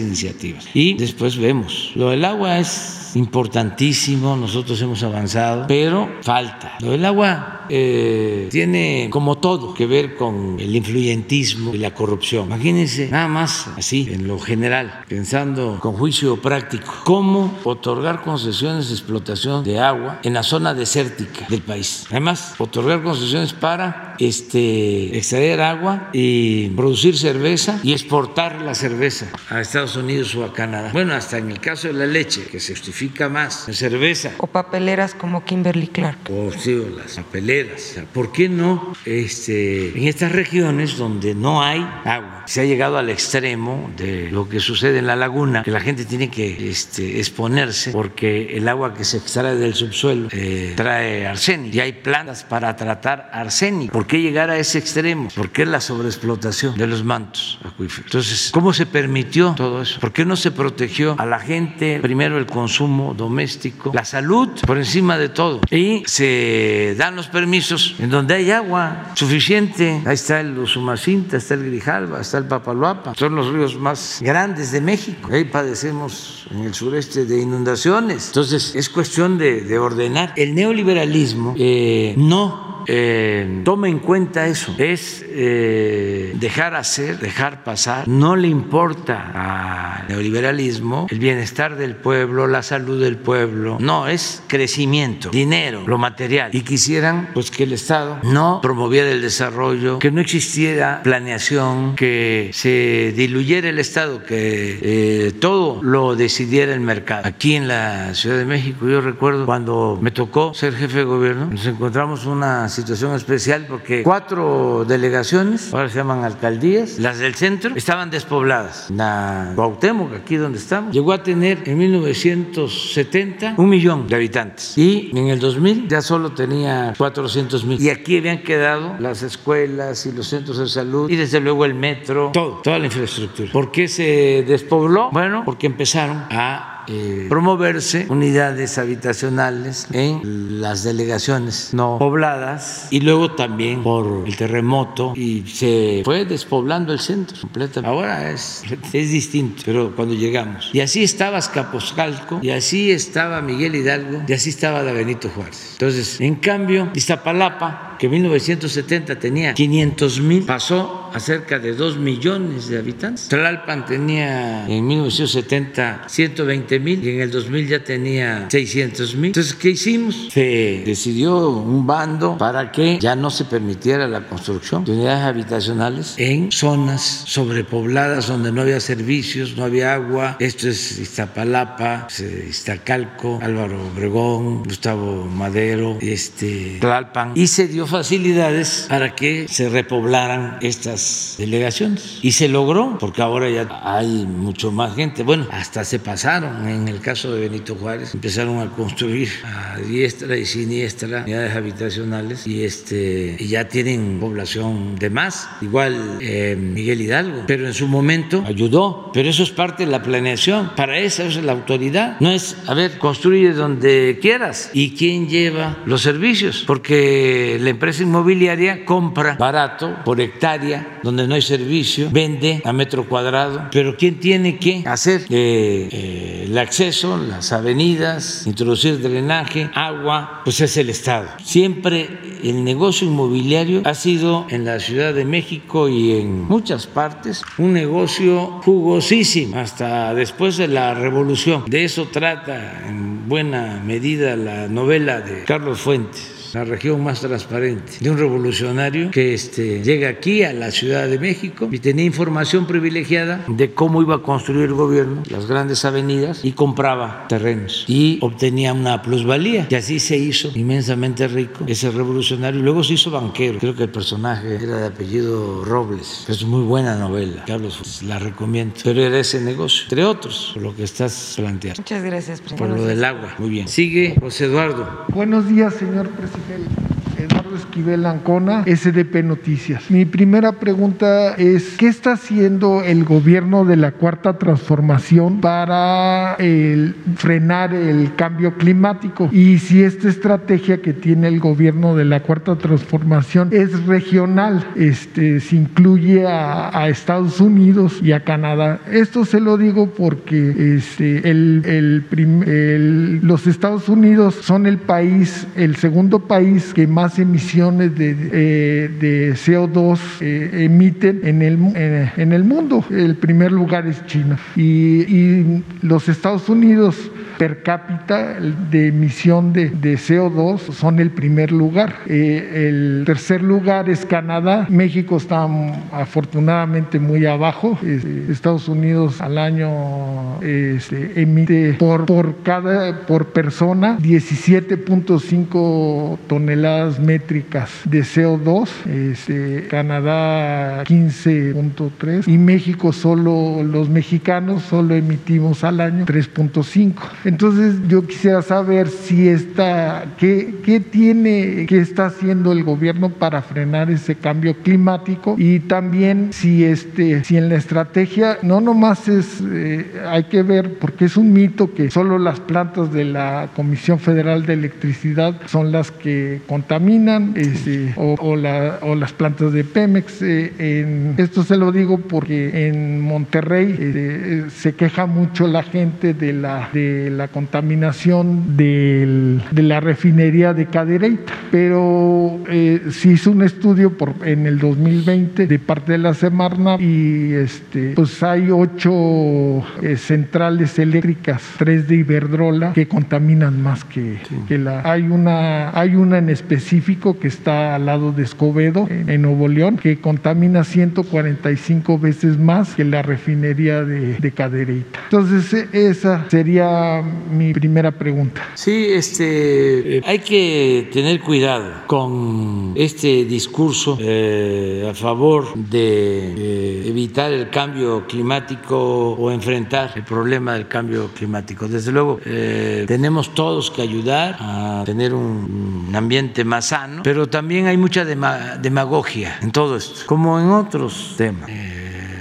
y después vemos. Lo del agua es importantísimo, nosotros hemos avanzado, pero falta. Lo del agua eh, tiene como todo que ver con el influyentismo y la corrupción. Imagínense nada más así, en lo general, pensando con juicio práctico, cómo otorgar concesiones de explotación de agua en la zona desértica del país. Además, otorgar concesiones para este, extraer agua y producir cerveza y exportar la cerveza a Estados Unidos o a Canadá. Bueno, hasta en el caso de la leche, que se justifica más, cerveza. O papeleras como Kimberly Clark. O sí, o las papeleras. ¿Por qué no este, en estas regiones donde no hay agua? Se ha llegado al extremo de lo que sucede en la laguna, que la gente tiene que este, exponerse porque el agua que se extrae del subsuelo eh, trae arsénico y hay plantas para tratar arsénico. ¿Por qué llegar a ese extremo? ¿Por qué la sobreexplotación de los mantos acuíferos? Entonces, ¿cómo se permitió todo eso? ¿Por qué no se protegió a la gente primero el consumo doméstico, la salud por encima de todo. Y se dan los permisos en donde hay agua suficiente. Ahí está el Usumacinta, está el Grijalva, está el Papaloapa. Son los ríos más grandes de México. Ahí padecemos en el sureste de inundaciones. Entonces es cuestión de, ordenar. El neoliberalismo eh, no eh, toma en cuenta eso, es eh, dejar hacer, dejar pasar, no le importa al neoliberalismo el bienestar del pueblo, la salud del pueblo, no, es crecimiento, dinero, lo material. Y quisieran pues que el Estado no promoviera el desarrollo, que no existiera planeación, que se diluyera el Estado, que eh, todo lo decidiera el mercado. Aquí en la Ciudad de México, yo recuerdo cuando me tocó ser jefe de gobierno, nos encontramos una situación especial porque cuatro delegaciones, ahora se llaman alcaldías, las del centro, estaban despobladas. La Cuauhtémoc, aquí donde estamos, llegó a tener en 1970 un millón de habitantes y en el 2000 ya solo tenía 400 mil. Y aquí habían quedado las escuelas y los centros de salud y desde luego el metro, todo, toda la infraestructura. ¿Por qué se despobló? Bueno, porque empezaron a eh, promoverse unidades habitacionales en las delegaciones no pobladas y luego también por el terremoto y se fue despoblando el centro completamente. Ahora es, es distinto, pero cuando llegamos. Y así estaba Escaposcalco, y así estaba Miguel Hidalgo, y así estaba la Benito Juárez. Entonces, en cambio, Iztapalapa, que en 1970 tenía 500 mil, pasó a cerca de 2 millones de habitantes. Tlalpan tenía en 1970 120 mil y en el 2000 ya tenía 600 mil. Entonces, ¿qué hicimos? Se decidió un bando para que ya no se permitiera la construcción de unidades habitacionales en zonas sobrepobladas donde no había servicios, no había agua. Esto es Iztapalapa, Iztacalco, Álvaro Obregón, Gustavo Madero, este, Tlalpan. Y se dio facilidades para que se repoblaran estas delegaciones. Y se logró, porque ahora ya hay mucho más gente. Bueno, hasta se pasaron. En el caso de Benito Juárez, empezaron a construir a diestra y siniestra unidades habitacionales y, este, y ya tienen población de más, igual eh, Miguel Hidalgo, pero en su momento ayudó, pero eso es parte de la planeación, para eso es la autoridad, no es, a ver, construye donde quieras. Y quién lleva los servicios, porque la empresa inmobiliaria compra barato por hectárea donde no hay servicio, vende a metro cuadrado, pero ¿quién tiene que hacer eh, eh, el acceso, las avenidas, introducir drenaje, agua? Pues es el Estado. Siempre el negocio inmobiliario ha sido en la Ciudad de México y en muchas partes un negocio jugosísimo, hasta después de la revolución. De eso trata en buena medida la novela de Carlos Fuentes la región más transparente, de un revolucionario que este, llega aquí a la Ciudad de México y tenía información privilegiada de cómo iba a construir el gobierno, las grandes avenidas, y compraba terrenos y obtenía una plusvalía. Y así se hizo inmensamente rico ese revolucionario. Luego se hizo banquero. Creo que el personaje era de apellido Robles. Es muy buena novela, Carlos, pues, la recomiendo. Pero era ese negocio, entre otros, por lo que estás planteando. Muchas gracias, presidente. Por lo del agua. Muy bien. Sigue José Eduardo. Buenos días, señor presidente. Thank you. Eduardo Esquivel Ancona, SDP Noticias. Mi primera pregunta es, ¿qué está haciendo el gobierno de la Cuarta Transformación para frenar el cambio climático? Y si esta estrategia que tiene el gobierno de la Cuarta Transformación es regional, este, se incluye a, Estados Unidos y a Canadá. Esto se lo digo porque este, los Estados Unidos son el país, el segundo país que más emisiones de, eh, CO2 eh, emiten en el, eh, en el mundo. El primer lugar es China. Y, los Estados Unidos per cápita de emisión de, CO2 son el primer lugar. el tercer lugar es Canadá. México está afortunadamente muy abajo. Estados Unidos al año este, emite por, por, cada, por persona 17.5 toneladas métricas de CO2, este, Canadá 15.3 y México solo, los mexicanos solo emitimos al año 3.5. Entonces yo quisiera saber si está, qué, qué tiene, qué está haciendo el gobierno para frenar ese cambio climático y también si, este, si en la estrategia no nomás es, eh, hay que ver, porque es un mito que solo las plantas de la Comisión Federal de Electricidad son las que contaminan Este, o, las plantas de Pemex. en, esto se lo digo porque en Monterrey se queja mucho la gente de la, de la contaminación de la refinería de Cadereyta, pero se hizo un estudio por, en el 2020 de parte de la Semarna y este, pues hay ocho eh, centrales eléctricas, tres de Iberdrola, que contaminan más que, que, la... Hay una, hay una en específico que está al lado de Escobedo, en, Nuevo León, que contamina 145 veces más que la refinería de, de Cadereyta. Entonces, e, esa sería mi primera pregunta. Sí, este, hay que tener cuidado con este discurso eh, a favor de eh, evitar el cambio climático o enfrentar el problema del cambio climático. Desde luego, eh, tenemos todos que ayudar a tener un, ambiente más sano, pero también hay mucha demagogia en todo esto, como en otros temas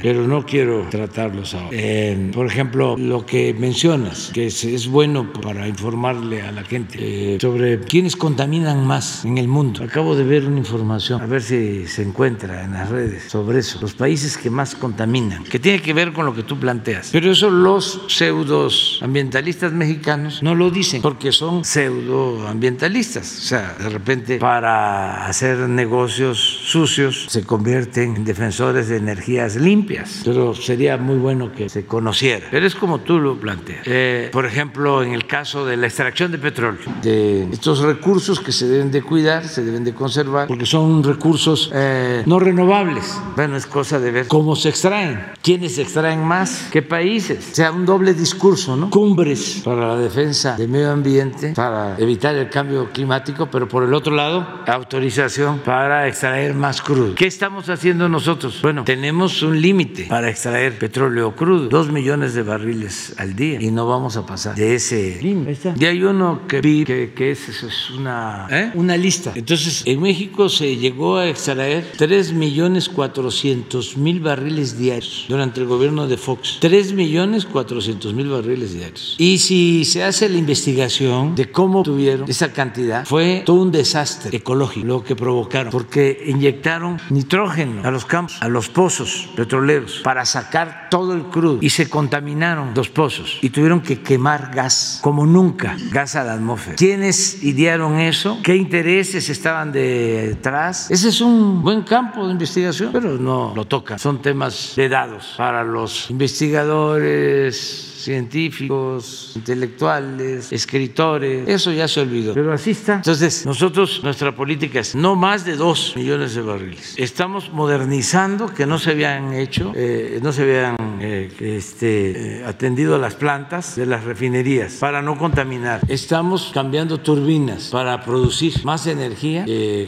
pero no quiero tratarlos ahora. Eh, por ejemplo, lo que mencionas, que es, bueno para informarle a la gente eh, sobre quiénes contaminan más en el mundo. Acabo de ver una información, a ver si se encuentra en las redes sobre eso, los países que más contaminan, que tiene que ver con lo que tú planteas. Pero eso los pseudos ambientalistas mexicanos no lo dicen porque son pseudoambientalistas. O sea, de repente para hacer negocios sucios se convierten en defensores de energías limpias pero sería muy bueno que se conociera. Pero es como tú lo planteas. Eh, por ejemplo, en el caso de la extracción de petróleo, de estos recursos que se deben de cuidar, se deben de conservar, porque son recursos eh, no renovables. Bueno, es cosa de ver cómo se extraen, quiénes se extraen más, qué países. O sea, un doble discurso, ¿no? Cumbres para la defensa del medio ambiente, para evitar el cambio climático, pero por el otro lado, autorización para extraer más crudo. ¿Qué estamos haciendo nosotros? Bueno, tenemos un límite para extraer petróleo crudo, dos millones de barriles al día, y no vamos a pasar de ese límite. Y hay uno que vi que, es, es una, ¿eh? una lista. Entonces, en México se llegó a extraer 3 millones 400 mil barriles diarios durante el gobierno de Fox. 3 millones 400 mil barriles diarios. Y si se hace la investigación de cómo tuvieron esa cantidad, fue todo un desastre ecológico lo que provocaron, porque inyectaron nitrógeno a los campos, a los pozos petroleros para sacar todo el crudo y se contaminaron los pozos y tuvieron que quemar gas como nunca, gas a la atmósfera. ¿Quiénes idearon eso? ¿Qué intereses estaban detrás? Ese es un buen campo de investigación, pero no lo toca. Son temas de dados para los investigadores científicos, intelectuales, escritores, eso ya se olvidó. Pero así está. Entonces, nosotros, nuestra política es no más de dos millones de barriles. Estamos modernizando que no se habían hecho, eh, no se habían eh, este, eh, atendido las plantas de las refinerías para no contaminar. Estamos cambiando turbinas para producir más energía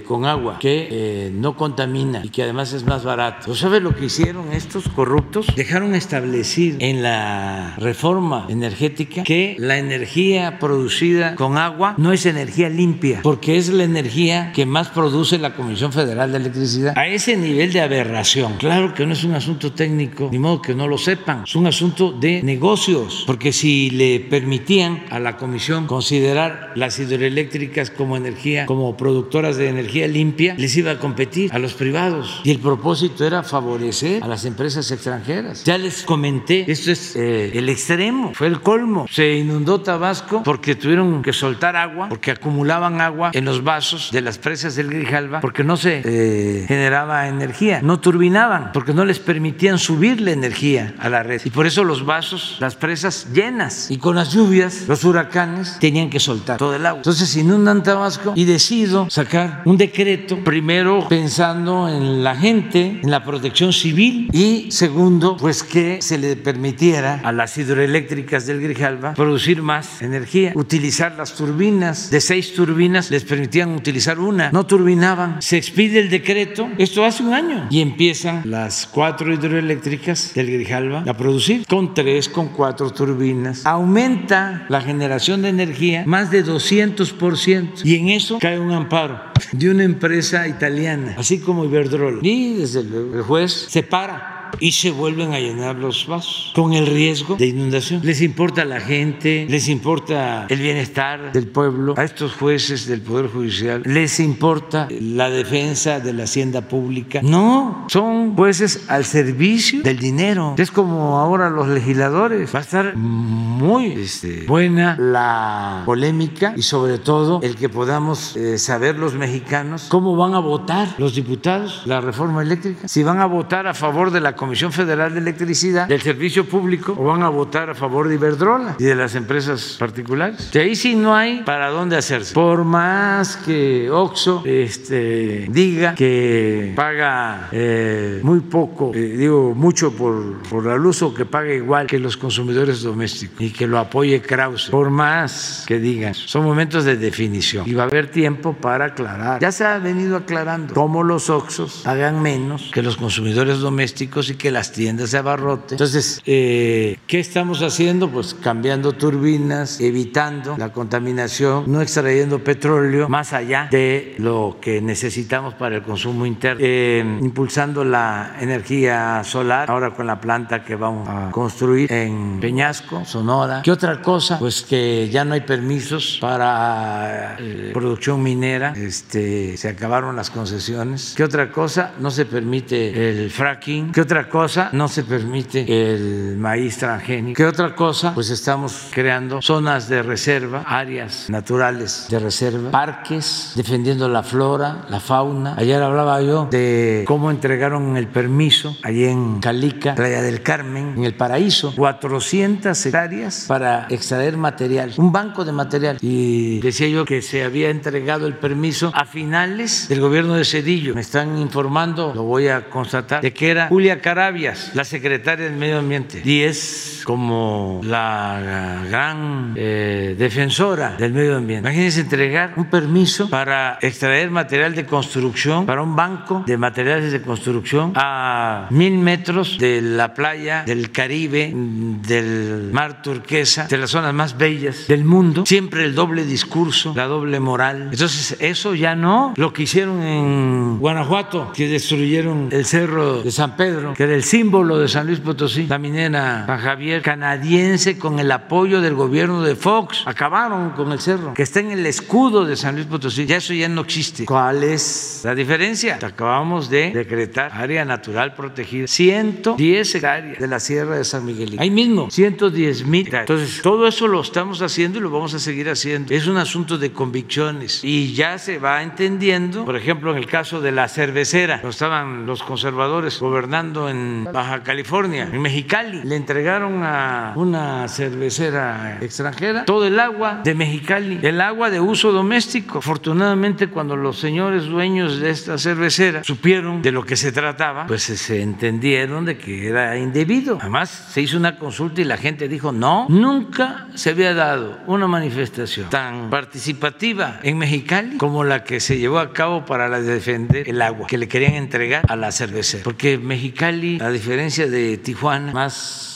con agua que no contamina y que además es más barato. ¿Sabe lo que hicieron estos corruptos? Dejaron establecido en la reforma forma energética que la energía producida con agua no es energía limpia, porque es la energía que más produce la Comisión Federal de Electricidad. A ese nivel de aberración, claro que no es un asunto técnico, ni modo que no lo sepan, es un asunto de negocios, porque si le permitían a la Comisión considerar las hidroeléctricas como energía, como productoras de energía limpia, les iba a competir a los privados. Y el propósito era favorecer a las empresas extranjeras. Ya les comenté, esto es eh, el extremo fue el colmo. Se inundó Tabasco porque tuvieron que soltar agua, porque acumulaban agua en los vasos de las presas del Grijalva, porque no se eh, generaba energía, no turbinaban, porque no les permitían subir la energía a la red. Y por eso los vasos, las presas llenas. Y con las lluvias, los huracanes tenían que soltar todo el agua. Entonces inundan Tabasco y decido sacar un decreto, primero pensando en la gente, en la protección civil y segundo, pues que se le permitiera a las hidroeléctricas eléctricas del Grijalva producir más energía, utilizar las turbinas. De seis turbinas les permitían utilizar una, no turbinaban. Se expide el decreto, esto hace un año, y empiezan las cuatro hidroeléctricas del Grijalva a producir con tres, con cuatro turbinas. Aumenta la generación de energía más de 200% y en eso cae un amparo de una empresa italiana, así como Iberdrola. Y desde el juez se para y se vuelven a llenar los vasos con el riesgo de inundación. Les importa la gente, les importa el bienestar del pueblo, a estos jueces del Poder Judicial, les importa la defensa de la hacienda pública. No, son jueces al servicio del dinero. Es como ahora los legisladores. Va a estar muy este, buena la polémica y sobre todo el que podamos eh, saber los mexicanos cómo van a votar los diputados la reforma eléctrica. Si van a votar a favor de la Comisión Federal de Electricidad, del servicio público, o van a votar a favor de Iberdrola y de las empresas particulares. De ahí sí no hay para dónde hacerse. Por más que Oxo este, diga que paga eh, muy poco, eh, digo mucho por, por la luz o que paga igual que los consumidores domésticos y que lo apoye Krause, por más que digan, son momentos de definición y va a haber tiempo para aclarar. Ya se ha venido aclarando cómo los Oxos pagan menos que los consumidores domésticos y que las tiendas se abarroten. Entonces, eh, ¿qué estamos haciendo? Pues cambiando turbinas, evitando la contaminación, no extrayendo petróleo más allá de lo que necesitamos para el consumo interno, eh, impulsando la energía solar, ahora con la planta que vamos a construir en Peñasco, Sonora. ¿Qué otra cosa? Pues que ya no hay permisos para eh, producción minera, este, se acabaron las concesiones. ¿Qué otra cosa? No se permite el fracking. ¿Qué otra cosa? No se permite el maíz transgénico. ¿Qué otra cosa? Pues estamos creando zonas de reserva, áreas naturales de reserva, parques, defendiendo la flora, la fauna. Ayer hablaba yo de cómo entregaron el permiso allí en Calica, Playa del Carmen, en el Paraíso, 400 hectáreas para extraer material, un banco de material. Y decía yo que se había entregado el permiso a finales del gobierno de Cedillo. Me están informando, lo voy a constatar, de que era Julia Carabias, la secretaria del Medio Ambiente. Y es como la gran eh, defensora del medio ambiente. Imagínense entregar un permiso para extraer material de construcción para un banco de materiales de construcción a mil metros de la playa del Caribe, del mar turquesa, de las zonas más bellas del mundo. Siempre el doble discurso, la doble moral. Entonces, eso ya no. Lo que hicieron en Guanajuato, que destruyeron el cerro de San Pedro, que era el símbolo de San Luis Potosí, la minera San Javier canadiense con el apoyo del gobierno de Fox. Acabaron con el cerro, que está en el escudo de San Luis Potosí. Ya eso ya no existe. ¿Cuál es la diferencia? Acabamos de decretar área natural protegida. 110 hectáreas de la Sierra de San Miguelito. Ahí mismo, 110 mil. Entonces, todo eso lo estamos haciendo y lo vamos a seguir haciendo. Es un asunto de convicciones y ya se va entendiendo, por ejemplo, en el caso de la cervecera, no estaban los conservadores gobernando en Baja California, en Mexicali, le entregaron a una cervecera extranjera todo el agua de Mexicali, el agua de uso doméstico. Afortunadamente, cuando los señores dueños de esta cervecera supieron de lo que se trataba, pues se entendieron de que era indebido. Además, se hizo una consulta y la gente dijo, no, nunca se había dado una manifestación tan participativa en Mexicali como la que se llevó a cabo para defender el agua que le querían entregar a la cervecera. Porque Mexicali, a diferencia de Tijuana, más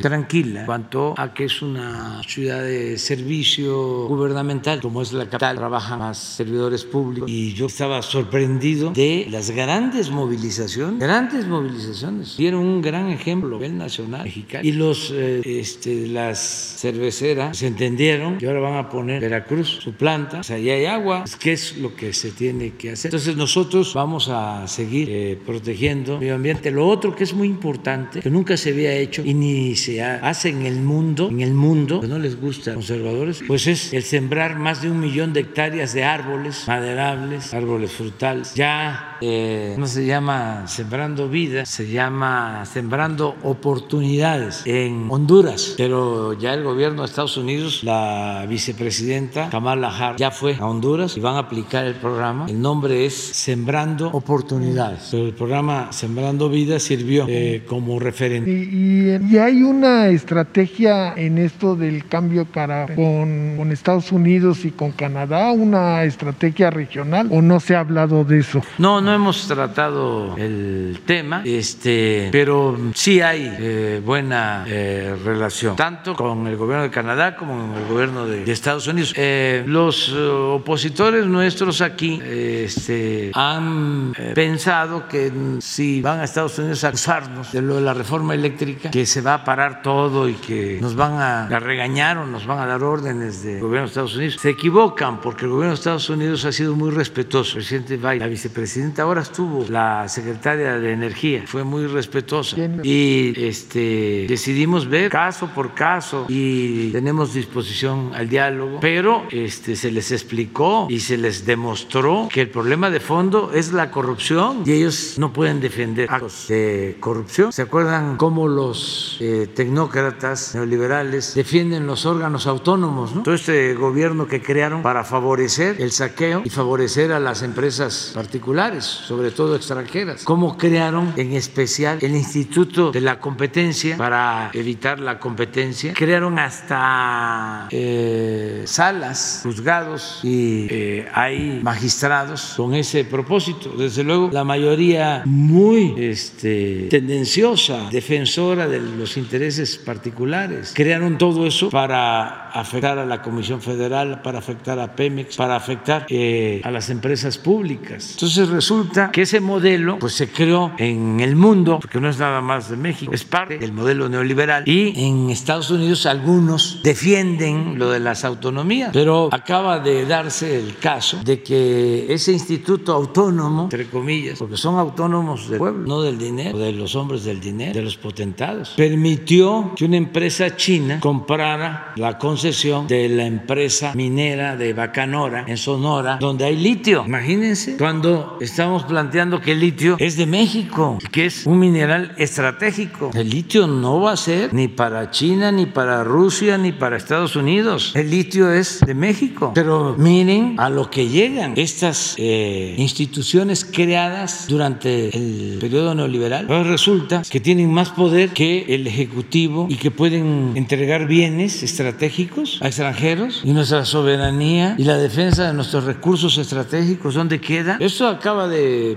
tranquila en cuanto a que es una ciudad de servicio gubernamental, como es la capital, trabajan más servidores públicos y yo estaba sorprendido de las grandes movilizaciones, grandes movilizaciones. Dieron un gran ejemplo a nivel nacional mexicano y los eh, este, las cerveceras se entendieron y ahora van a poner Veracruz su planta, o sea, ahí hay agua, ¿qué es lo que se tiene que hacer? Entonces nosotros vamos a seguir eh, protegiendo el medio ambiente. Lo otro que es muy importante, que nunca se había hecho y ni se hace en el mundo, en el mundo, que no les gusta conservadores, pues es el sembrar más de un millón de hectáreas de árboles maderables, árboles frutales. Ya eh, no se llama sembrando vida, se llama sembrando oportunidades en Honduras, pero ya el gobierno de Estados Unidos, la vicepresidenta Kamala Harris, ya fue a Honduras y van a aplicar el programa. El nombre es Sembrando Oportunidades, pero el programa Sembrando Vida sirvió eh, como referente. Y, y- y hay una estrategia en esto del cambio para con, con Estados Unidos y con Canadá, una estrategia regional o no se ha hablado de eso? No, no hemos tratado el tema, este, pero sí hay eh, buena eh, relación, tanto con el gobierno de Canadá como con el gobierno de, de Estados Unidos. Eh, los eh, opositores nuestros aquí este, han eh, pensado que si van a Estados Unidos a acusarnos de lo de la reforma eléctrica, que se va a parar todo y que nos van a, a regañar o nos van a dar órdenes del gobierno de Estados Unidos. Se equivocan porque el gobierno de Estados Unidos ha sido muy respetuoso. El presidente Biden, la vicepresidenta ahora estuvo, la secretaria de Energía, fue muy respetuosa. Y este, decidimos ver caso por caso y tenemos disposición al diálogo, pero este, se les explicó y se les demostró que el problema de fondo es la corrupción y ellos no pueden defender actos de corrupción. ¿Se acuerdan cómo los eh, tecnócratas neoliberales defienden los órganos autónomos? ¿no? Todo este gobierno que crearon para favorecer el saqueo y favorecer a las empresas particulares, sobre todo extranjeras. ¿Cómo crearon en especial el Instituto de la Competencia para evitar la competencia? Crearon hasta eh, salas, juzgados y eh, hay magistrados con ese propósito. Desde luego, la mayoría muy este, tendenciosa, defensora de los intereses particulares. Crearon todo eso para afectar a la Comisión Federal, para afectar a Pemex, para afectar eh, a las empresas públicas. Entonces resulta que ese modelo pues se creó en el mundo, porque no es nada más de México, es parte del modelo neoliberal y en Estados Unidos algunos defienden lo de las autonomías, pero acaba de darse el caso de que ese instituto autónomo, entre comillas, porque son autónomos del pueblo, no del dinero, de los hombres del dinero, de los potentados, permitió que una empresa china comprara la concesión de la empresa minera de Bacanora en Sonora, donde hay litio. Imagínense cuando estamos planteando que el litio es de México, que es un mineral estratégico. El litio no va a ser ni para China, ni para Rusia, ni para Estados Unidos. El litio es de México. Pero miren a lo que llegan estas eh, instituciones creadas durante el periodo neoliberal. Ahora resulta que tienen más poder que el Ejecutivo y que pueden entregar bienes estratégicos a extranjeros y nuestra soberanía y la defensa de nuestros recursos estratégicos, ¿dónde queda? Esto acaba de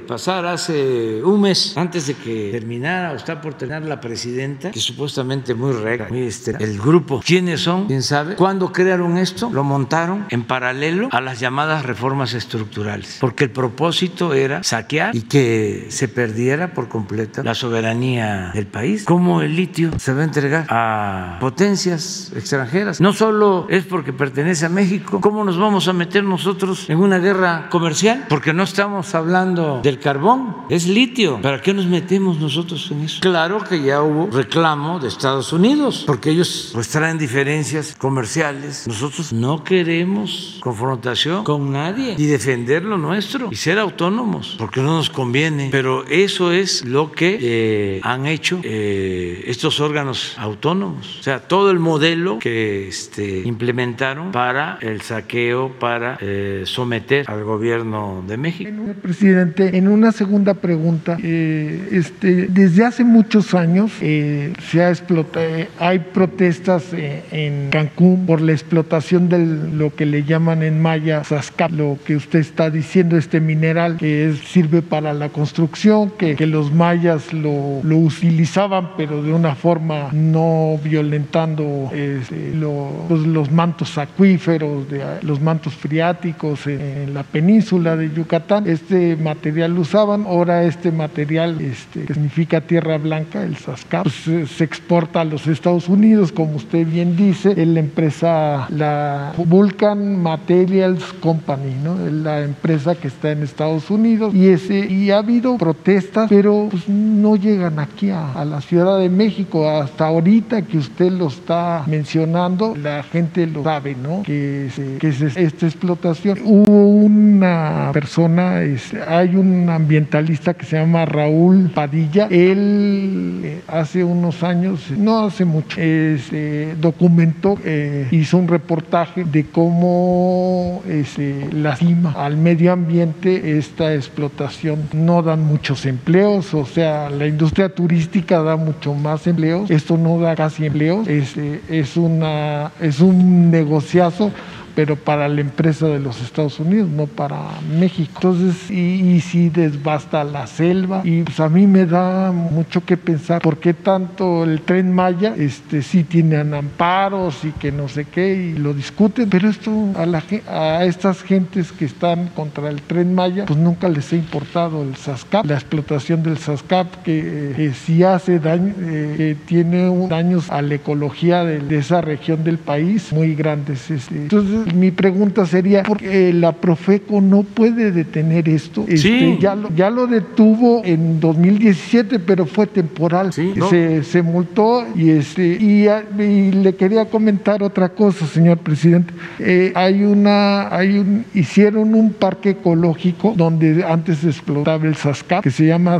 pasar hace un mes antes de que terminara o está por terminar la presidenta, que supuestamente muy recta, muy este, el grupo. ¿Quiénes son? ¿Quién sabe? ¿Cuándo crearon esto? Lo montaron en paralelo a las llamadas reformas estructurales, porque el propósito era saquear y que se perdiera por completo la soberanía del país. ¿Cómo el litio se va a entregar a potencias extranjeras? No solo es porque pertenece a México, ¿cómo nos vamos a meter nosotros en una guerra comercial? Porque no estamos hablando del carbón, es litio. ¿Para qué nos metemos nosotros en eso? Claro que ya hubo reclamo de Estados Unidos, porque ellos pues traen diferencias comerciales. Nosotros no queremos confrontación con nadie y defender lo nuestro y ser autónomos, porque no nos conviene. Pero eso es lo que eh, han hecho eh, estos órganos autónomos. O sea, todo el modelo que este, implementaron para el saqueo, para eh, someter al gobierno de México. En una segunda pregunta, eh, este, desde hace muchos años eh, se ha explotado, hay protestas eh, en Cancún por la explotación de lo que le llaman en maya sascap, lo que usted está diciendo, este mineral que sirve para la construcción, que, los mayas lo, utilizaban, pero de una forma no violentando este, pues, los mantos acuíferos, los mantos freáticos en, en la península de Yucatán. Este material usaban, ahora este material este, que significa tierra blanca, el SASCAP, pues, se, se, exporta a los Estados Unidos, como usted bien dice, es la empresa, la Vulcan Materials Company, ¿no? la empresa que está en Estados Unidos y, ese, y ha habido protestas, pero pues, no llegan aquí a, a la Ciudad de México. Hasta ahorita que usted lo está mencionando, la gente lo sabe, ¿no? Que, se, que es esta explotación. Hubo una persona, es, hay un ambientalista que se llama Raúl Padilla, él eh, hace unos años, no hace mucho, este, documentó, eh, hizo un reportaje de cómo este, lastima al medio ambiente esta explotación. No dan muchos empleos, o sea, la industria turística da mucho más empleo empleos, esto no da casi empleos, es, es, una, es un negociazo pero para la empresa de los Estados Unidos, no para México. Entonces, y, si desbasta la selva, y pues a mí me da mucho que pensar por qué tanto el tren Maya, este, sí tienen amparos y que no sé qué, y lo discuten, pero esto a, la, a estas gentes que están contra el tren Maya, pues nunca les ha importado el SASCAP, la explotación del SASCAP, que eh, si hace daño, eh, tiene daños a la ecología de, de, esa región del país muy grandes. Este. Entonces, mi pregunta sería, ¿por qué la Profeco no puede detener esto? Este, ya, lo, ya lo detuvo en 2017, pero fue temporal. se, se, multó y, este, y, le quería comentar otra cosa, señor presidente. Eh, hay una, hay un, hicieron un parque ecológico donde antes explotaba el Sascap, que se llama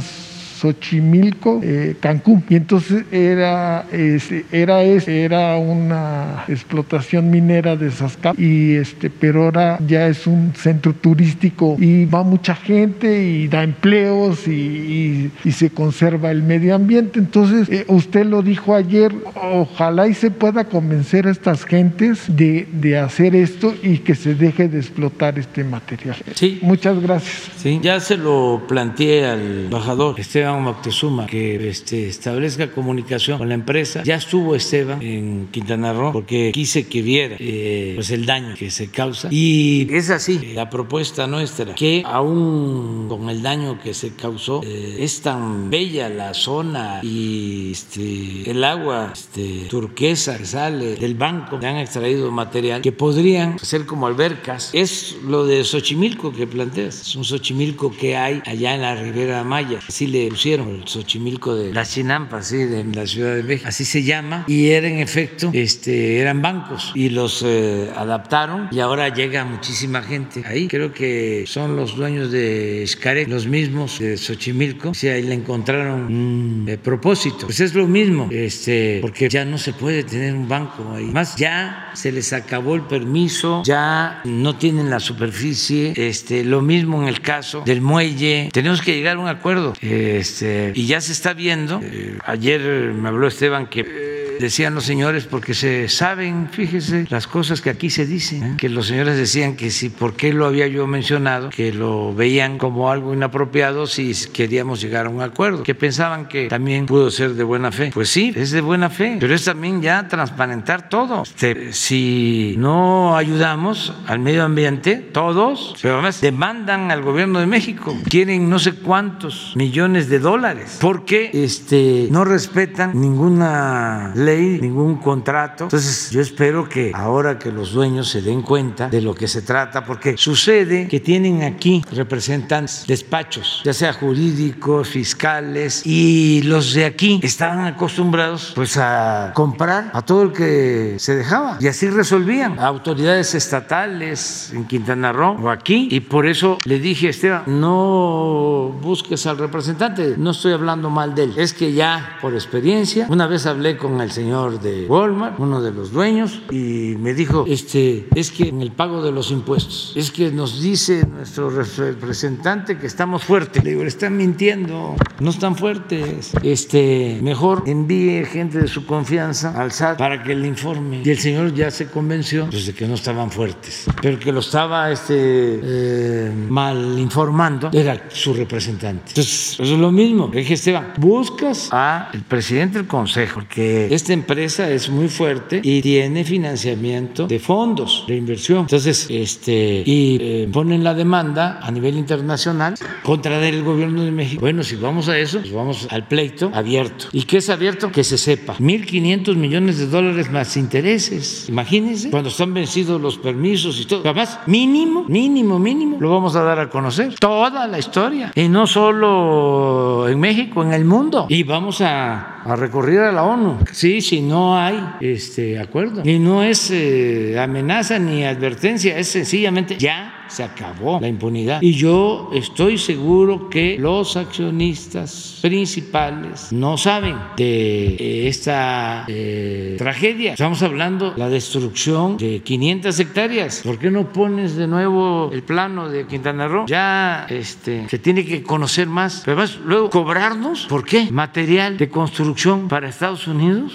Xochimilco, eh, Cancún. Y entonces era, era, era una explotación minera de Sascap, y este, pero ahora ya es un centro turístico y va mucha gente y da empleos y, se conserva el medio ambiente. Entonces, eh, usted lo dijo ayer, ojalá y se pueda convencer a estas gentes de, de hacer esto y que se deje de explotar este material. Sí. Muchas gracias. Sí, ya se lo planteé al embajador Esteban Moctezuma que este, establezca comunicación con la empresa. Ya estuvo Esteban en Quintana Roo porque quise que viera eh, pues el daño que se causa. Y es así, la propuesta nuestra, que aún con el daño que se causó, eh, es tan bella la zona y este, el agua este, turquesa que sale del banco, le han extraído material que podrían ser como albercas. Es lo de Xochimilco que planteas, es un Xochimilco que hay allá en la Ribera Maya. Así le el Xochimilco de la Chinampa, así, de la Ciudad de México, así se llama, y era en efecto, este, eran bancos y los eh, adaptaron y ahora llega muchísima gente ahí. Creo que son los dueños de Xcaret, los mismos de Xochimilco, si ahí le encontraron un eh, propósito. Pues es lo mismo, este, porque ya no se puede tener un banco ahí. Más ya se les acabó el permiso, ya no tienen la superficie, este, lo mismo en el caso del muelle. Tenemos que llegar a un acuerdo. Este, este, y ya se está viendo. Eh, ayer me habló Esteban que decían los señores, porque se saben, fíjese, las cosas que aquí se dicen, ¿eh? que los señores decían que si, ¿por qué lo había yo mencionado? Que lo veían como algo inapropiado si queríamos llegar a un acuerdo, que pensaban que también pudo ser de buena fe. Pues sí, es de buena fe, pero es también ya transparentar todo. Este, si no ayudamos al medio ambiente, todos, pero además demandan al gobierno de México, quieren no sé cuántos millones de dólares, porque este, no respetan ninguna ley ningún contrato. Entonces yo espero que ahora que los dueños se den cuenta de lo que se trata, porque sucede que tienen aquí representantes, despachos, ya sea jurídicos, fiscales, y los de aquí estaban acostumbrados pues a comprar a todo el que se dejaba. Y así resolvían. Autoridades estatales en Quintana Roo o aquí. Y por eso le dije a Esteban no busques al representante. No estoy hablando mal de él. Es que ya por experiencia una vez hablé con el señor de Walmart, uno de los dueños, y me dijo, este, es que en el pago de los impuestos, es que nos dice nuestro representante que estamos fuertes. Le digo, le están mintiendo, no están fuertes. Este, mejor envíe gente de su confianza al SAT para que le informe. Y el señor ya se convenció pues, de que no estaban fuertes, pero que lo estaba este, eh, mal informando era su representante. Entonces, eso es lo mismo. Le dije, Esteban, buscas al presidente del consejo, porque esta empresa es muy fuerte y tiene financiamiento de fondos de inversión. Entonces, este, y eh, ponen la demanda a nivel internacional contra el gobierno de México. Bueno, si vamos a eso, pues vamos al pleito abierto. ¿Y qué es abierto? Que se sepa. 1.500 millones de dólares más intereses. Imagínense, cuando están vencidos los permisos y todo. Además, mínimo, mínimo, mínimo, lo vamos a dar a conocer. Toda la historia. Y no solo en México, en el mundo. Y vamos a, a recurrir a la ONU. Sí, Si no hay este acuerdo. Y no es eh, amenaza ni advertencia, es sencillamente ya se acabó la impunidad. Y yo estoy seguro que los accionistas principales no saben de eh, esta eh, tragedia. Estamos hablando de la destrucción de 500 hectáreas. ¿Por qué no pones de nuevo el plano de Quintana Roo? Ya este, se tiene que conocer más. Pero además, luego cobrarnos, ¿por qué? Material de construcción para Estados Unidos.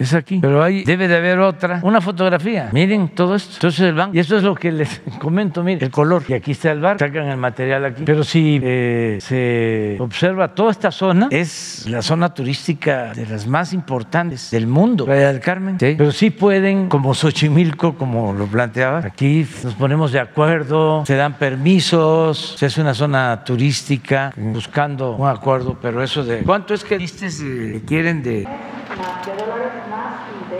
Es aquí. Pero ahí debe de haber otra. Una fotografía. Miren todo esto. Entonces el banco. Y esto es lo que les comento, mire, el color. Y aquí está el bar, sacan el material aquí. Pero si eh, se observa toda esta zona, es la zona turística de las más importantes del mundo, Playa del Carmen. ¿sí? Pero sí pueden, como Xochimilco, como lo planteaba, aquí nos ponemos de acuerdo, se dan permisos, se hace una zona turística buscando un acuerdo, pero eso de... ¿Cuánto es que vistes eh, quieren de...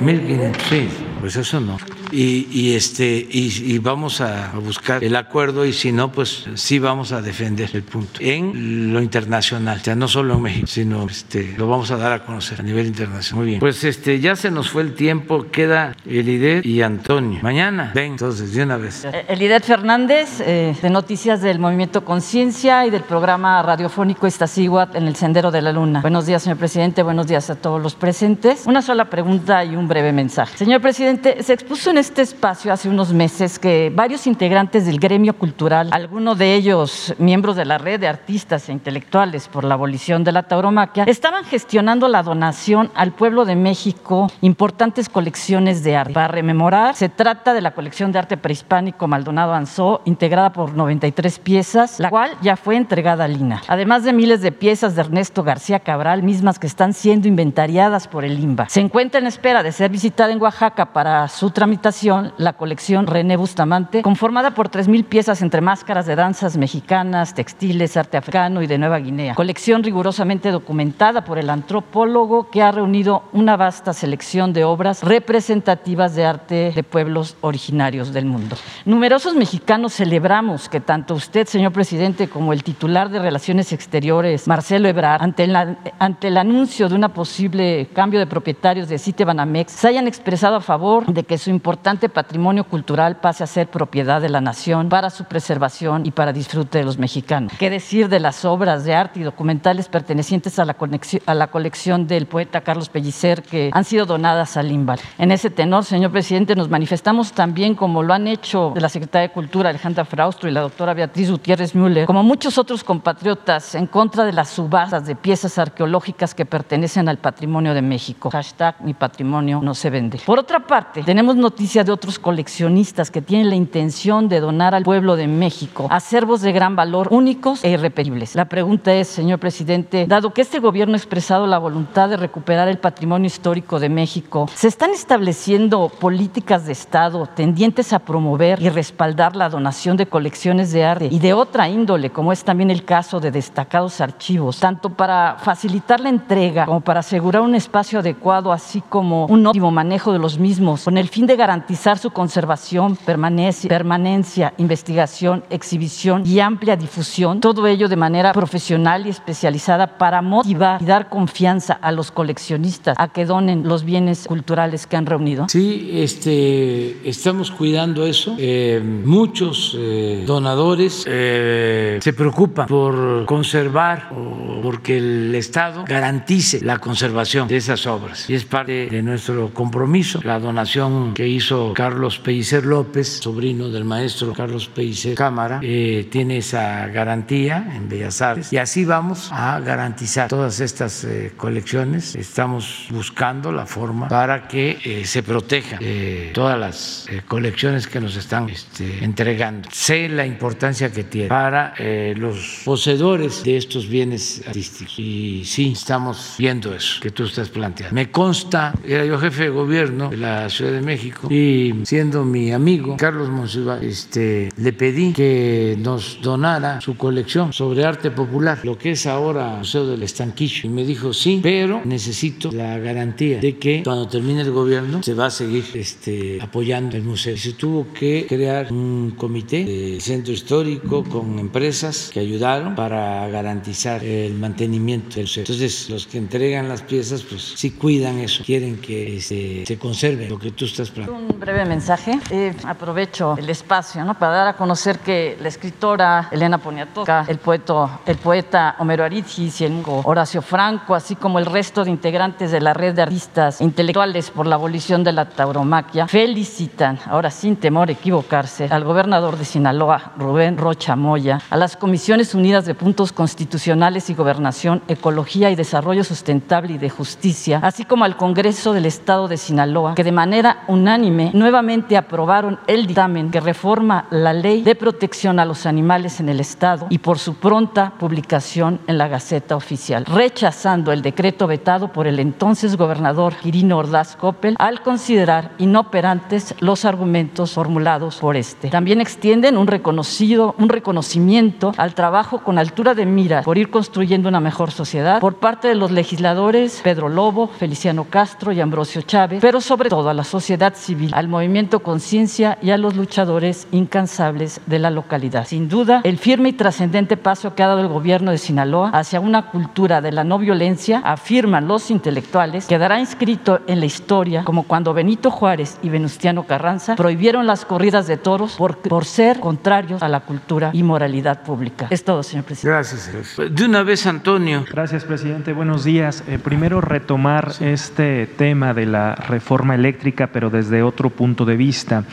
1500, sí, pues eso no. Y, este y, vamos a buscar el acuerdo y si no, pues sí vamos a defender el punto en lo internacional, ya no solo en México, sino este lo vamos a dar a conocer a nivel internacional. Muy bien. Pues este ya se nos fue el tiempo, queda Elidet y Antonio. Mañana, ven, entonces de una vez. Elidet Fernández, eh, de Noticias del Movimiento Conciencia y del programa radiofónico Iztaccíhuatl en el Sendero de la Luna. Buenos días, señor presidente, buenos días a todos los presentes. Una sola pregunta y un breve mensaje. Señor presidente, se expuso en este espacio hace unos meses que varios integrantes del gremio cultural, algunos de ellos miembros de la red de artistas e intelectuales por la abolición de la tauromaquia, estaban gestionando la donación al pueblo de México importantes colecciones de arte. Para rememorar, se trata de la colección de arte prehispánico Maldonado Anzó, integrada por 93 piezas, la cual ya fue entregada a Lina. Además de miles de piezas de Ernesto García Cabral, mismas que están siendo inventariadas por el IMBA. Se encuentra en espera de ser visitada en Oaxaca para su tramitación la colección René Bustamante, conformada por 3.000 piezas entre máscaras de danzas mexicanas, textiles, arte africano y de Nueva Guinea. Colección rigurosamente documentada por el antropólogo que ha reunido una vasta selección de obras representativas de arte de pueblos originarios del mundo. Numerosos mexicanos celebramos que tanto usted, señor presidente, como el titular de Relaciones Exteriores, Marcelo Ebrard, ante, la, ante el anuncio de una posible cambio de propietarios de Cite Banamex, se hayan expresado a favor de que su importante patrimonio cultural pase a ser propiedad de la nación para su preservación y para disfrute de los mexicanos. ¿Qué decir de las obras de arte y documentales pertenecientes a la, colección del poeta Carlos Pellicer que han sido donadas al IMBAL? En ese tenor, señor presidente, nos manifestamos también, como lo han hecho la secretaria de Cultura Alejandra Fraustro y la doctora Beatriz Gutiérrez Müller, como muchos otros compatriotas, en contra de las subastas de piezas arqueológicas que pertenecen al patrimonio de México. Hashtag mi patrimonio no se vende. Por otra parte, tenemos noticia de otros coleccionistas que tienen la intención de donar al pueblo de México acervos de gran valor únicos e irrepetibles. La pregunta es, señor presidente, dado que este gobierno ha expresado la voluntad de recuperar el patrimonio histórico de México, ¿se están estableciendo políticas de Estado tendientes a promover y respaldar la donación de colecciones de arte y de otra índole, como es también el caso de destacados archivos, tanto para facilitar la entrega como para asegurar un espacio adecuado, así como un óptimo manejo de los mismos, con el fin de garantizar su conservación, permanencia, permanencia, investigación, exhibición y amplia difusión, todo ello de manera profesional y especializada para motivar y dar confianza a los coleccionistas a que donen los bienes culturales que han reunido? Sí, este, estamos cuidando eso. Eh, muchos eh, donadores eh, se preocupan por conservar o porque el Estado garantice la conservación de esas obras y es parte de nuestro compromiso. La donación que hizo Carlos Pellicer López, sobrino del maestro Carlos Pellicer Cámara, tiene esa garantía en Bellas Artes y así vamos a garantizar todas estas colecciones. Estamos buscando la forma para que eh, se protejan eh, todas las eh, colecciones que nos están este, entregando. Sé la importancia que tiene para los poseedores de estos bienes artísticos y sí, estamos viendo eso que tú estás planteando. Me consta, era yo jefe de gobierno de la Ciudad de México y siendo mi amigo Carlos Monsiváis, este, le pedí que nos donara su colección sobre arte popular, lo que es ahora Museo del Estanquillo. Y me dijo, sí, pero necesito la garantía de que cuando termine el gobierno se va a seguir este, apoyando el museo. Y se tuvo que crear un comité de centro histórico con empresas que ayudaron para garantizar el mantenimiento del museo. Entonces, los que entregan las piezas, pues sí cuidan eso, quieren que este, se conserve lo que tú estás planteando. Un breve mensaje. Eh, aprovecho el espacio para dar a conocer que la escritora Elena Poniatowska, el poeta Homero Aridgis y el Horacio Franco, así como el resto de integrantes de la red de artistas intelectuales por la abolición de la tauromaquia, felicitan, ahora sin temor a equivocarse, al gobernador de Sinaloa, Rubén Rocha Moya, a las Comisiones Unidas de Puntos Constitucionales y Gobernación, Ecología y Desarrollo Sustentable y de Justicia, así como al Congreso del Estado de Sinaloa, que de manera unánime nuevamente aprobaron el dictamen que reforma la ley de protección a los animales en el Estado y por su pronta publicación en la Gaceta Oficial, rechazando el decreto vetado por el entonces gobernador Quirino Ordaz Coppel al considerar inoperantes los argumentos formulados por este. También extienden un reconocido, un reconocimiento al trabajo con altura de mira por ir construyendo una mejor sociedad por parte de los legisladores Pedro Lobo, Feliciano Castro y Ambrosio Chávez, pero sobre todo a la sociedad civil, al movimiento Conciencia y a los luchadores incansables de la localidad. Sin duda, el firme y trascendente paso que ha dado el gobierno de Sinaloa hacia una cultura de la no violencia, afirman los intelectuales, quedará inscrito en la historia como cuando Benito Juárez y Venustiano Carranza prohibieron las corridas de toros por, por ser contrarios a la cultura y moralidad pública. Es todo, señor presidente. Gracias. De una vez, Antonio. Gracias, presidente. Buenos días. Eh, primero, retomar este tema de la reforma eléctrica, pero desde otro punto de vista.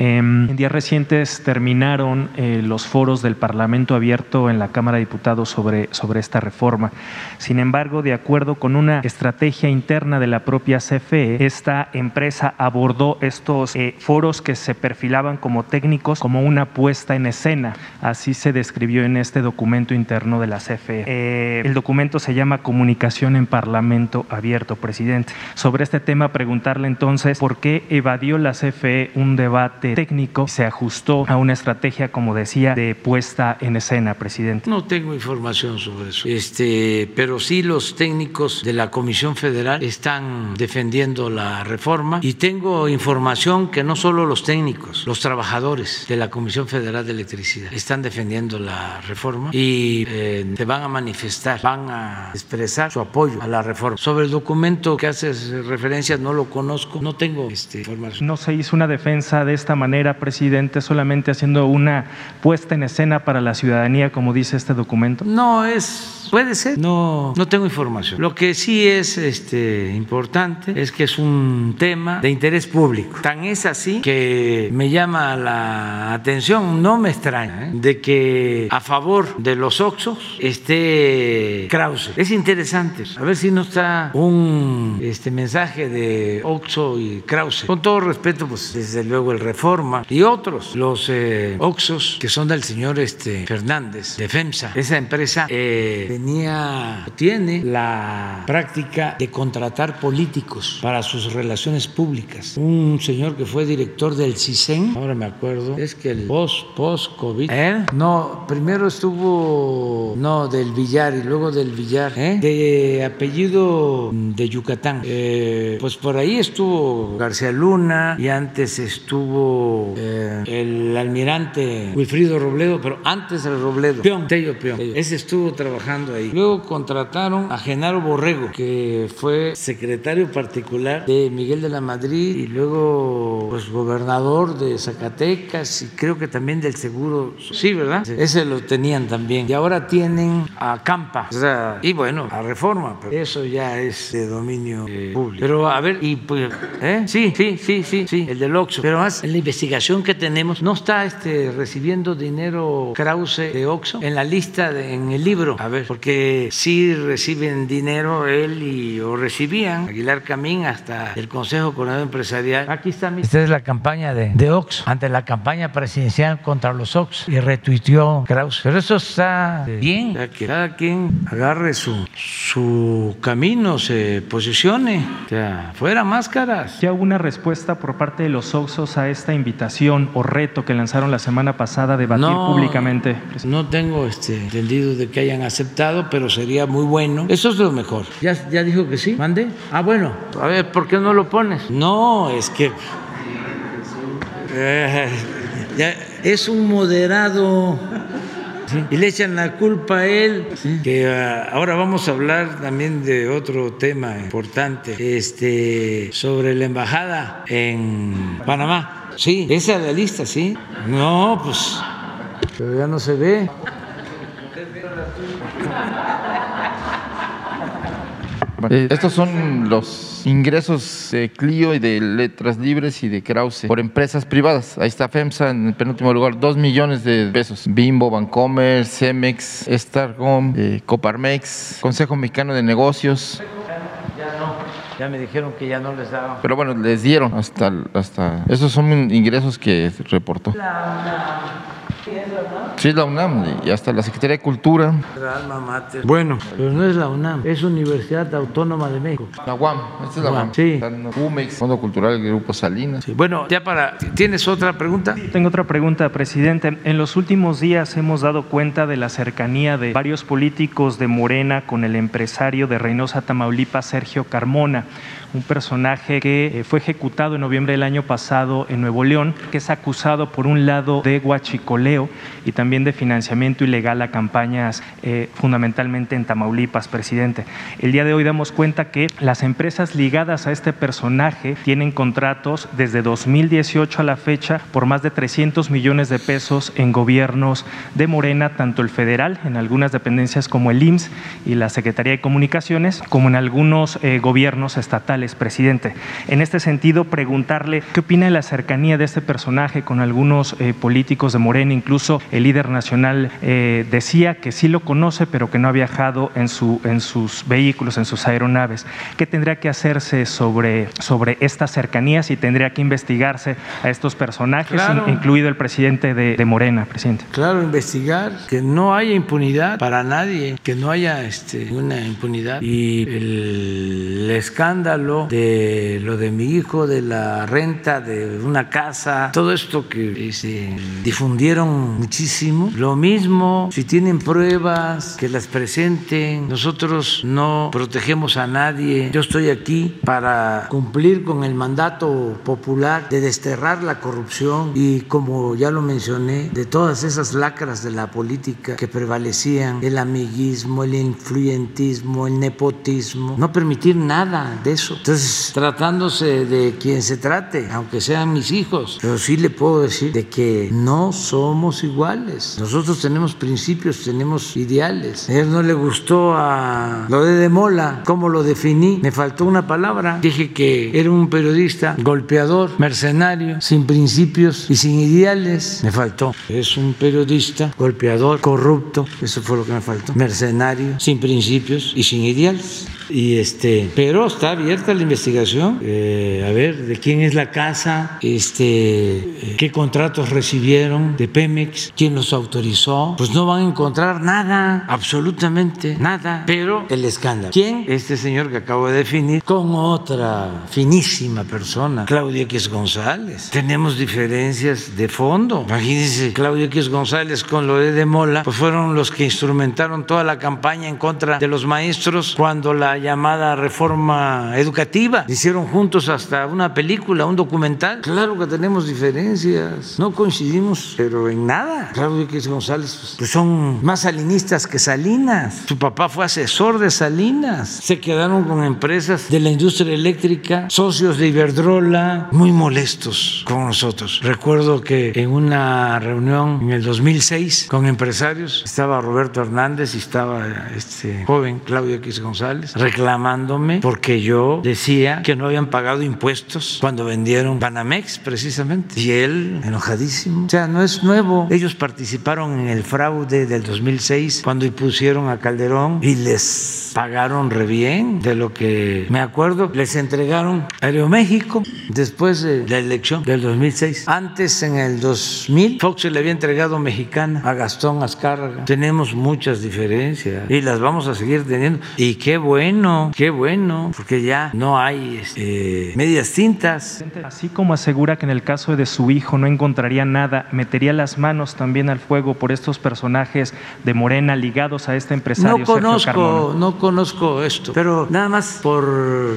Em, en días recientes terminaron eh, los foros del Parlamento abierto en la Cámara de Diputados sobre, sobre esta reforma. Sin embargo, de acuerdo con una estrategia interna de la propia CFE, esta empresa abordó estos eh, foros que se perfilaban como técnicos como una puesta en escena. Así se describió en este documento interno de la CFE. Eh, el documento se llama Comunicación en Parlamento Abierto, presidente. Sobre este tema, preguntarle entonces por qué evadió la CFE un debate técnico se ajustó a una estrategia, como decía, de puesta en escena, presidente. No tengo información sobre eso, este, pero sí los técnicos de la Comisión Federal están defendiendo la reforma y tengo información que no solo los técnicos, los trabajadores de la Comisión Federal de Electricidad están defendiendo la reforma y eh, se van a manifestar, van a expresar su apoyo a la reforma. Sobre el documento que haces referencia, no lo conozco, no tengo este, información. No se hizo una defensa de esta manera, presidente, solamente haciendo una puesta en escena para la ciudadanía, como dice este documento? No, es Puede ser, no, no tengo información. Lo que sí es este, importante es que es un tema de interés público. Tan es así que me llama la atención, no me extraña, ¿eh? de que a favor de los Oxos esté Krause. Es interesante, a ver si no está un este, mensaje de Oxo y Krause. Con todo respeto, pues desde luego el Reforma y otros, los eh, Oxos que son del señor este, Fernández de FEMSA. Esa empresa eh, tenía, tiene la práctica de contratar políticos para sus relaciones públicas. Un señor que fue director del CISEN, ahora me acuerdo, es que el post, post COVID, ¿eh? no, primero estuvo, no, del Villar y luego del Villar, ¿eh? de apellido de Yucatán. Eh, pues por ahí estuvo García Luna y antes estuvo eh, el almirante Wilfrido Robledo, pero antes del Robledo, Peón, Tello Peón. Ese estuvo trabajando ahí. Luego contrataron a Genaro Borrego, que fue secretario particular de Miguel de la Madrid y luego pues gobernador de Zacatecas y creo que también del Seguro. Sí, ¿verdad? Ese lo tenían también. Y ahora tienen a Campa. O sea, y bueno, a Reforma, eso ya es de dominio eh, público. Pero a ver, y pues, ¿eh? Sí, sí, sí, sí, sí, el del Oxxo. Pero más, en la investigación que tenemos, no está este recibiendo dinero Krause de Oxxo en la lista, en el libro. A ver, porque sí reciben dinero él y o recibían Aguilar Camín hasta el Consejo Coordinador Empresarial. Aquí está mi... Esta es la campaña de, de Ox, ante la campaña presidencial contra los Ox y retuiteó Kraus. Pero eso está bien, que cada quien agarre su, su camino, se posicione, o sea, fuera máscaras. ¿Ya hubo una respuesta por parte de los Oxos a esta invitación o reto que lanzaron la semana pasada de debatir No, públicamente? No tengo este, entendido de que hayan aceptado, pero sería muy bueno. Eso es lo mejor. ¿Ya, ya dijo que sí? ¿Mande? Ah, bueno. A ver, ¿por qué no lo pones? No, es que... Eh, ya, es un moderado. Sí, Y le echan la culpa a él, que ah, ahora vamos a hablar también de otro tema importante, este, sobre la embajada en Panamá. Sí, esa es la lista, sí. No, pues, pero ya no se ve. Eh, estos son los ingresos de Clio y de Letras Libres y de Krause por empresas privadas. Ahí está FEMSA en el penúltimo lugar, 2 millones de pesos. Bimbo, Bancomer, Cemex, Starcom, eh, Coparmex, Consejo Mexicano de Negocios. Ya no, ya me dijeron que ya no les daban. Pero bueno, les dieron hasta, hasta... Esos son ingresos que reportó. Sí, es la UNAM y hasta la Secretaría de Cultura. Bueno, pero no es la UNAM, es Universidad Autónoma de México. La UAM, esta es la UAM. Sí. UMEX, Fondo Cultural del Grupo Salinas. Sí, Bueno, ya para. ¿Tienes otra pregunta? Tengo otra pregunta, presidente. En los últimos días hemos dado cuenta de la cercanía de varios políticos de Morena con el empresario de Reynosa, Tamaulipas, Sergio Carmona, un personaje que eh, fue ejecutado en noviembre del año pasado en Nuevo León, que es acusado por un lado de guachicoleo y también de financiamiento ilegal a campañas eh, fundamentalmente en Tamaulipas, presidente. El día de hoy damos cuenta que las empresas ligadas a este personaje tienen contratos desde 2018 a la fecha por más de 300 millones de pesos en gobiernos de Morena, tanto el federal, en algunas dependencias como el IMSS y la Secretaría de Comunicaciones, como en algunos eh, gobiernos estatales, presidente. En este sentido, preguntarle qué opina de la cercanía de este personaje con algunos eh, políticos de Morena, incluso el líder nacional eh, decía que sí lo conoce, pero que no ha viajado en, su, en sus vehículos, en sus aeronaves. ¿Qué tendría que hacerse sobre, sobre estas cercanías y tendría que investigarse a estos personajes, Claro. in- incluido el presidente de, de Morena, presidente? Claro, investigar, que no haya impunidad para nadie, que no haya este, una impunidad. Y el escándalo de lo de mi hijo, de la renta de una casa, todo esto que se difundieron muchísimo. Lo mismo, si tienen pruebas, que las presenten. Nosotros no protegemos a nadie. Yo estoy aquí para cumplir con el mandato popular de desterrar la corrupción y como ya lo mencioné, de todas esas lacras de la política que prevalecían, el amiguismo, el influyentismo, el nepotismo, no permitir nada de eso. Entonces, tratándose de quien se trate, aunque sean mis hijos, pero sí le puedo decir de que no somos iguales. Nosotros tenemos principios, tenemos ideales. A él no le gustó a lo de De Mola, cómo lo definí, me faltó una palabra. Dije que era un periodista golpeador, mercenario, sin principios y sin ideales. Me faltó. Es un periodista golpeador, corrupto, eso fue lo que me faltó. Mercenario, sin principios y sin ideales. Y este, pero está abierta la investigación. Eh, a ver, de quién es la casa, este, qué contratos recibieron de Pemex, quién los autorizó. Pues no van a encontrar nada, absolutamente nada. Pero el escándalo. ¿Quién? Este señor que acabo de definir con otra finísima persona, Claudia X González. Tenemos diferencias de fondo. Imagínense, Claudia X González con lo de De Mola, pues fueron los que instrumentaron toda la campaña en contra de los maestros cuando la llamada reforma educativa. Hicieron juntos hasta una película, un documental. Claro que tenemos diferencias, no coincidimos, pero en nada. Claudio X González pues, pues son más salinistas que Salinas. Su papá fue asesor de Salinas. Se quedaron con empresas de la industria eléctrica, socios de Iberdrola, muy molestos con nosotros. Recuerdo que en una reunión en el 2006 con empresarios estaba Roberto Hernández y estaba este joven Claudio X González reclamándome porque yo decía que no habían pagado impuestos cuando vendieron Banamex precisamente. Y él enojadísimo. O sea, no es nuevo. Ellos participaron en el fraude del 2006 cuando impusieron a Calderón y les pagaron re bien de lo que me acuerdo. Les entregaron Aeroméxico después de la elección del 2006. Antes, en el 2000, Fox le había entregado Mexicana a Gastón Azcárraga. Tenemos muchas diferencias y las vamos a seguir teniendo. Y qué bueno, qué bueno, porque ya no hay este, medias tintas. Así como asegura que en el caso de su hijo no encontraría nada, metería las manos también al fuego por estos personajes de Morena ligados a este empresario. No conozco, no conozco esto, pero nada más por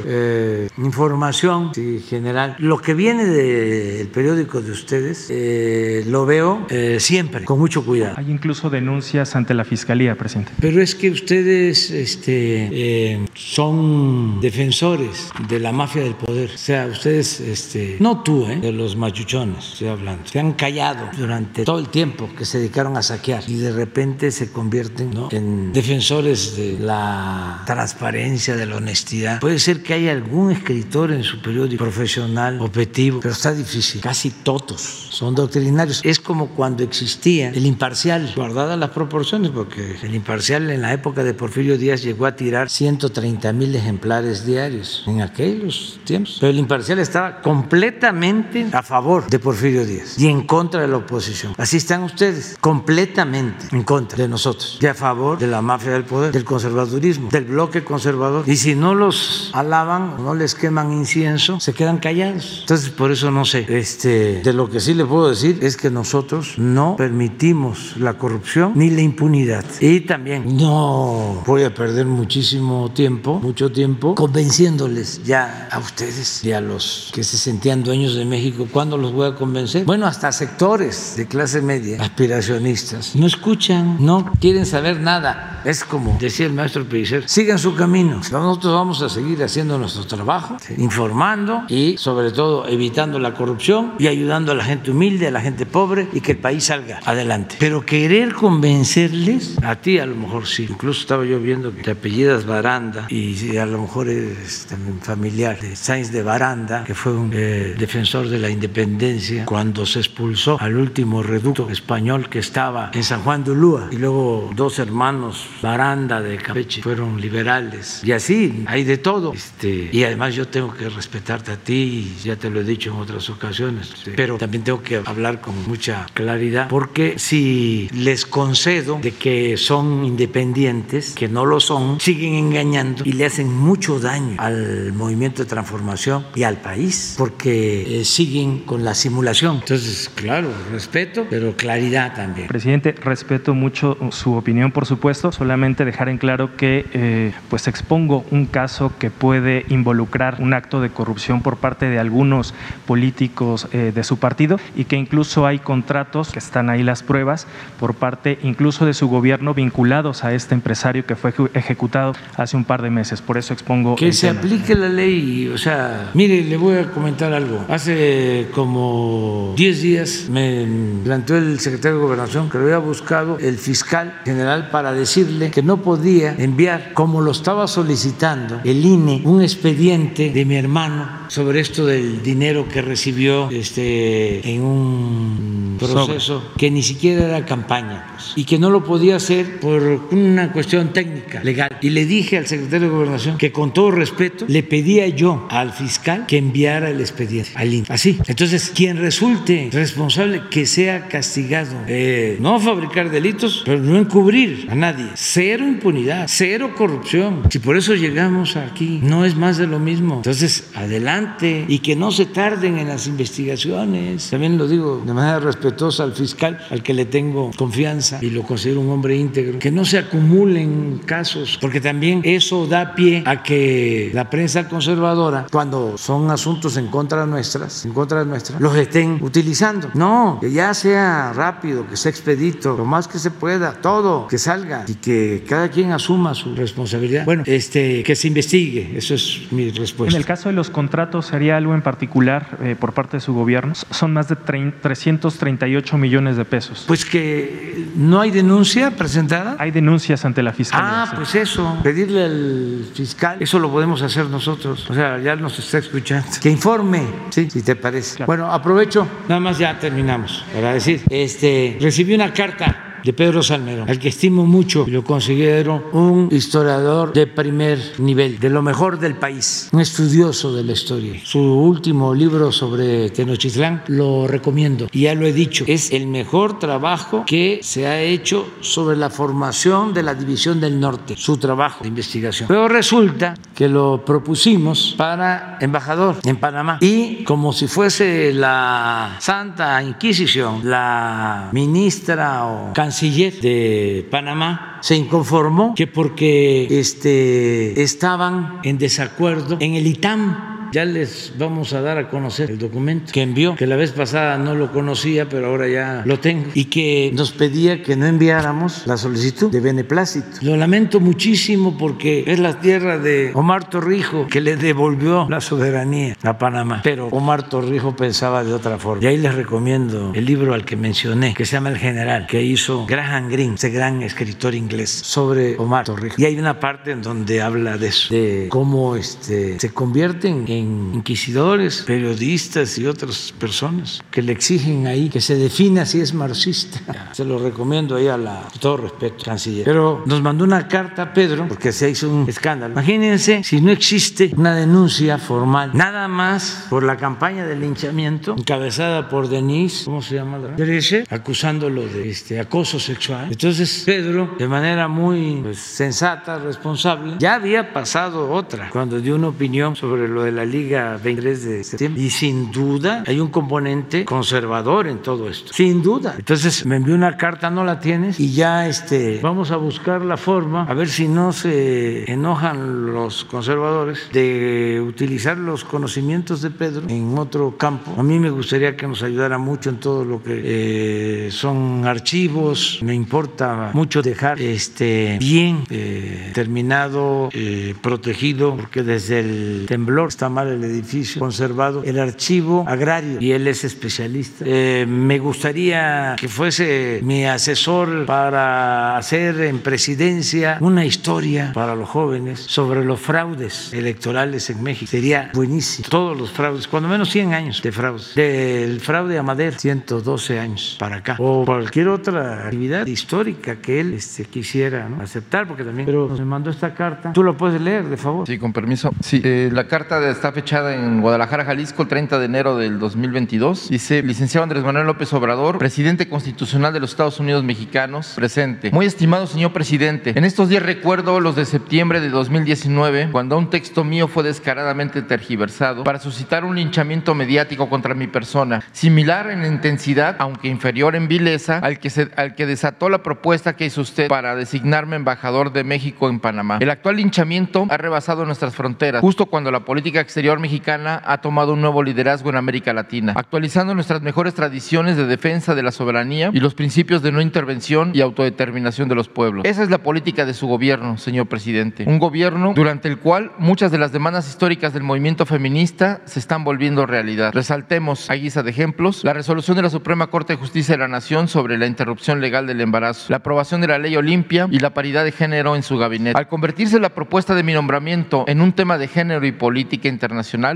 eh, información general, lo que viene del periódico de ustedes eh, lo veo eh, siempre con mucho cuidado. Hay incluso denuncias ante la fiscalía, presidente. Pero es que ustedes este, son defensores de la mafia del poder. O sea, ustedes, este, no tú, de los machuchones, estoy hablando, se han callado durante todo el tiempo que se dedicaron a saquear y de repente se convierten en defensores de la transparencia, de la honestidad. Puede ser que haya algún escritor en su periódico profesional, objetivo, pero está difícil. Casi todos son doctrinarios. Es como cuando existía el imparcial, guardadas las proporciones, porque el imparcial en la época de Porfirio Díaz llegó a tirar 130 mil ejemplares diarios en aquellos tiempos. Pero el imparcial estaba completamente a favor de Porfirio Díaz y en contra de la oposición. Así están ustedes, completamente en contra de nosotros y a favor de la mafia del poder, del conservadurismo, del bloque conservador. Y si no los alaban, no les queman incienso, se quedan callados. Entonces, por eso no sé. Este, de lo que sí le puedo decir es que nosotros no permitimos la corrupción ni la impunidad. Y también no voy a perder muchísimo tiempo, mucho tiempo, convenciéndoles ya a ustedes y a los que se sentían dueños de México. ¿Cuándo los voy a convencer? Bueno, hasta sectores de clase media, aspiracionistas, no escuchan, no quieren saber nada. Es como decía el maestro Pellicer, sigan su camino. Nosotros vamos a seguir haciendo nuestro trabajo, informando y sobre todo evitando la corrupción y ayudando a la gente humilde, a la gente pobre y que el país salga adelante. Pero querer convencerles, a ti a lo mejor sí, incluso estaba yo viendo que te apellidas Baranda. Y a lo mejor eres también familiar de Sainz de Baranda, que fue un eh, defensor de la independencia cuando se expulsó al último reducto español que estaba en San Juan de Ulúa. Y luego dos hermanos Baranda de Campeche fueron liberales. Y así hay de todo. Este, y además yo tengo que respetarte a ti, ya te lo he dicho en otras ocasiones, este, pero también tengo que hablar con mucha claridad porque si les concedo de que son independientes, que no lo son, siguen engañando y le hacen mucho daño al movimiento de transformación y al país porque eh, siguen con la simulación. Entonces, claro, respeto, pero claridad también. Presidente, respeto mucho su opinión, por supuesto, solamente dejar en claro que eh, pues expongo un caso que puede involucrar un acto de corrupción por parte de algunos políticos eh, de su partido y que incluso hay contratos, que están ahí las pruebas, por parte incluso de su gobierno vinculados a este empresario que fue ejecutado hace un par de meses. Por eso expongo. Que se aplique la ley, o sea, mire, le voy a comentar algo. Hace como 10 días me planteó el secretario de Gobernación que lo había buscado el fiscal general para decirle que no podía enviar, como lo estaba solicitando el INE, un expediente de mi hermano sobre esto del dinero que recibió este, en un proceso que ni siquiera era campaña pues, y que no lo podía hacer por una cuestión técnica, legal. Y le dije al secretario de Gobernación que con todo respeto le pedía yo al fiscal que enviara el expediente al INE. Así. Entonces, quien resulte responsable que sea castigado. Eh, no fabricar delitos, pero no encubrir a nadie. Cero impunidad, cero corrupción. Si por eso llegamos aquí, no es más de lo mismo. Entonces, adelante y que no se tarden en las investigaciones. También lo digo de manera respetuosa al fiscal, al que le tengo confianza y lo considero un hombre íntegro. Que no se acumulen casos, porque también eso da pie a que la prensa conservadora, cuando son asuntos en contra nuestras, en contra nuestras, los estén utilizando. No, que ya sea rápido, que sea expedito, lo más que se pueda, todo, que salga y que cada quien asuma su responsabilidad. Bueno, este, que se investigue, eso es mi respuesta. En el caso de los contratos, ¿sería algo en particular eh, por parte de su gobierno? Son más de 330 38 millones de pesos. Pues que no hay denuncia presentada. Hay denuncias ante la fiscalía. Ah, sí. pues eso, pedirle al fiscal, eso lo podemos hacer nosotros. O sea, ya nos está escuchando. Que informe, sí, si te parece. Bueno, aprovecho, nada más ya terminamos para decir, este, recibí una carta de Pedro Salmerón, al que estimo mucho y lo considero un historiador de primer nivel, de lo mejor del país, un estudioso de la historia. Su último libro sobre Tenochtitlán lo recomiendo y ya lo he dicho, es el mejor trabajo que se ha hecho sobre la formación de la División del Norte, su trabajo de investigación. Pero resulta que lo propusimos para embajador en Panamá y como si fuese la Santa Inquisición, la ministra o canciller de Panamá se inconformó que porque este, estaban en desacuerdo en el ITAM ya les vamos a dar a conocer el documento que envió, que la vez pasada no lo conocía, pero ahora ya lo tengo, y que nos pedía que no enviáramos la solicitud de beneplácito. Lo lamento muchísimo porque es la tierra de Omar Torrijo que le devolvió la soberanía a Panamá, pero Omar Torrijo pensaba de otra forma. Y ahí les recomiendo el libro al que mencioné, que se llama El General, que hizo Graham Greene, ese gran escritor inglés, sobre Omar Torrijo. Y hay una parte en donde habla de eso, de cómo este, se convierten en inquisidores, periodistas y otras personas que le exigen ahí que se defina si es marxista. Se lo recomiendo ahí a la, todo respeto, canciller. Pero nos mandó una carta Pedro, porque se hizo un escándalo. Imagínense si no existe una denuncia formal, nada más por la campaña de linchamiento encabezada por Denise, ¿cómo se llama? Dereche, acusándolo de este, acoso sexual. Entonces Pedro, de manera muy pues, sensata, responsable, ya había pasado otra cuando dio una opinión sobre lo de la Liga 23 de septiembre. Y sin duda hay un componente conservador en todo esto. Sin duda. Entonces me envió una carta, no la tienes, y ya este, vamos a buscar la forma, a ver si no se enojan los conservadores de utilizar los conocimientos de Pedro en otro campo. A mí me gustaría que nos ayudara mucho en todo lo que eh, son archivos. Me importa mucho dejar este bien eh, terminado, eh, protegido, porque desde el temblor está mal el edificio, conservado el archivo agrario y él es especialista. Eh, me gustaría que fuese mi asesor para hacer en presidencia una historia para los jóvenes sobre los fraudes electorales en México. Sería buenísimo. Todos los fraudes, cuando menos 100 años de fraudes. Del fraude a Madera, 112 años para acá. O cualquier otra actividad histórica que él este, quisiera ¿no? aceptar, porque también pero nos mandó esta carta. Tú lo puedes leer, de favor. Sí, con permiso. Sí, eh, la carta está fechada en Guadalajara, Jalisco, el 30 de enero del 2022. Dice, licenciado Andrés Manuel López Obrador, presidente constitucional de los Estados Unidos mexicanos, presente. Muy estimado señor presidente, en estos días recuerdo los de septiembre de 2019, cuando un texto mío fue descaradamente tergiversado para suscitar un linchamiento mediático contra mi persona, similar en intensidad, aunque inferior en vileza, al que, se, al que desató la propuesta que hizo usted para designarme embajador de México en Panamá. El actual linchamiento ha rebasado nuestras fronteras, justo cuando la política exterior mexicana ha tomado un nuevo liderazgo en América Latina, actualizando nuestras mejores tradiciones de defensa de la soberanía y los principios de no intervención y autodeterminación de los pueblos. Esa es la política de su gobierno, señor presidente. Un gobierno durante el cual muchas de las demandas históricas del movimiento feminista se están volviendo realidad. Resaltemos, a guisa de ejemplos, la resolución de la Suprema Corte de Justicia de la Nación sobre la interrupción legal del embarazo, la aprobación de la ley Olimpia y la paridad de género en su gabinete. Al convertirse la propuesta de mi nombramiento en un tema de género y política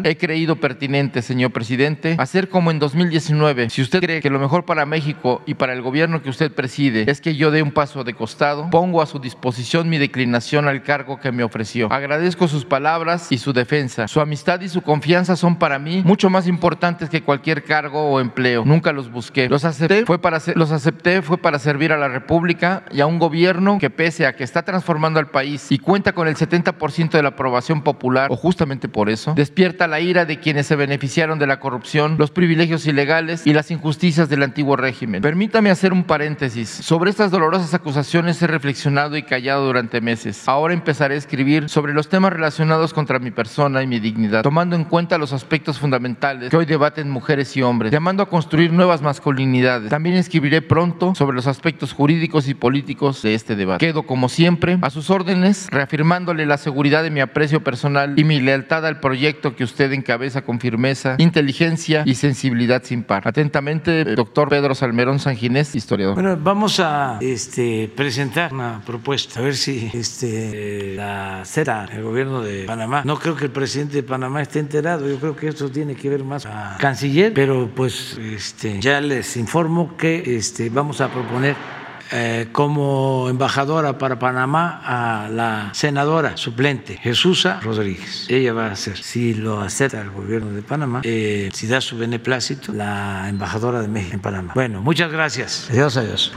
he creído pertinente, señor presidente, hacer como en 2019. Si usted cree que lo mejor para México y para el gobierno que usted preside es que yo dé un paso de costado, pongo a su disposición mi declinación al cargo que me ofreció. Agradezco sus palabras y su defensa. Su amistad y su confianza son para mí mucho más importantes que cualquier cargo o empleo. Nunca los busqué. Los acepté fue para los acepté fue para servir a la República y a un gobierno que pese a que está transformando al país y cuenta con el 70% de la aprobación popular o justamente por eso despierta la ira de quienes se beneficiaron de la corrupción, los privilegios ilegales y las injusticias del antiguo régimen. Permítame hacer un paréntesis. Sobre estas dolorosas acusaciones he reflexionado y callado durante meses. Ahora empezaré a escribir sobre los temas relacionados contra mi persona y mi dignidad, tomando en cuenta los aspectos fundamentales que hoy debaten mujeres y hombres, llamando a construir nuevas masculinidades. También escribiré pronto sobre los aspectos jurídicos y políticos de este debate. Quedo, como siempre, a sus órdenes, reafirmándole la seguridad de mi aprecio personal y mi lealtad al proyecto proyecto que usted encabeza con firmeza, inteligencia y sensibilidad sin par. Atentamente, doctor Pedro Salmerón Sanginés, historiador. Bueno, vamos a este, presentar una propuesta, a ver si este, la acepta el gobierno de Panamá. No creo que el presidente de Panamá esté enterado, yo creo que esto tiene que ver más a canciller, pero pues este, ya les informo que este, vamos a proponer eh, como embajadora para Panamá a la senadora suplente Jesusa Rodríguez. Ella va a ser, si lo acepta el gobierno de Panamá, eh, si da su beneplácito, la embajadora de México en Panamá. Bueno, muchas gracias. Adiós, adiós.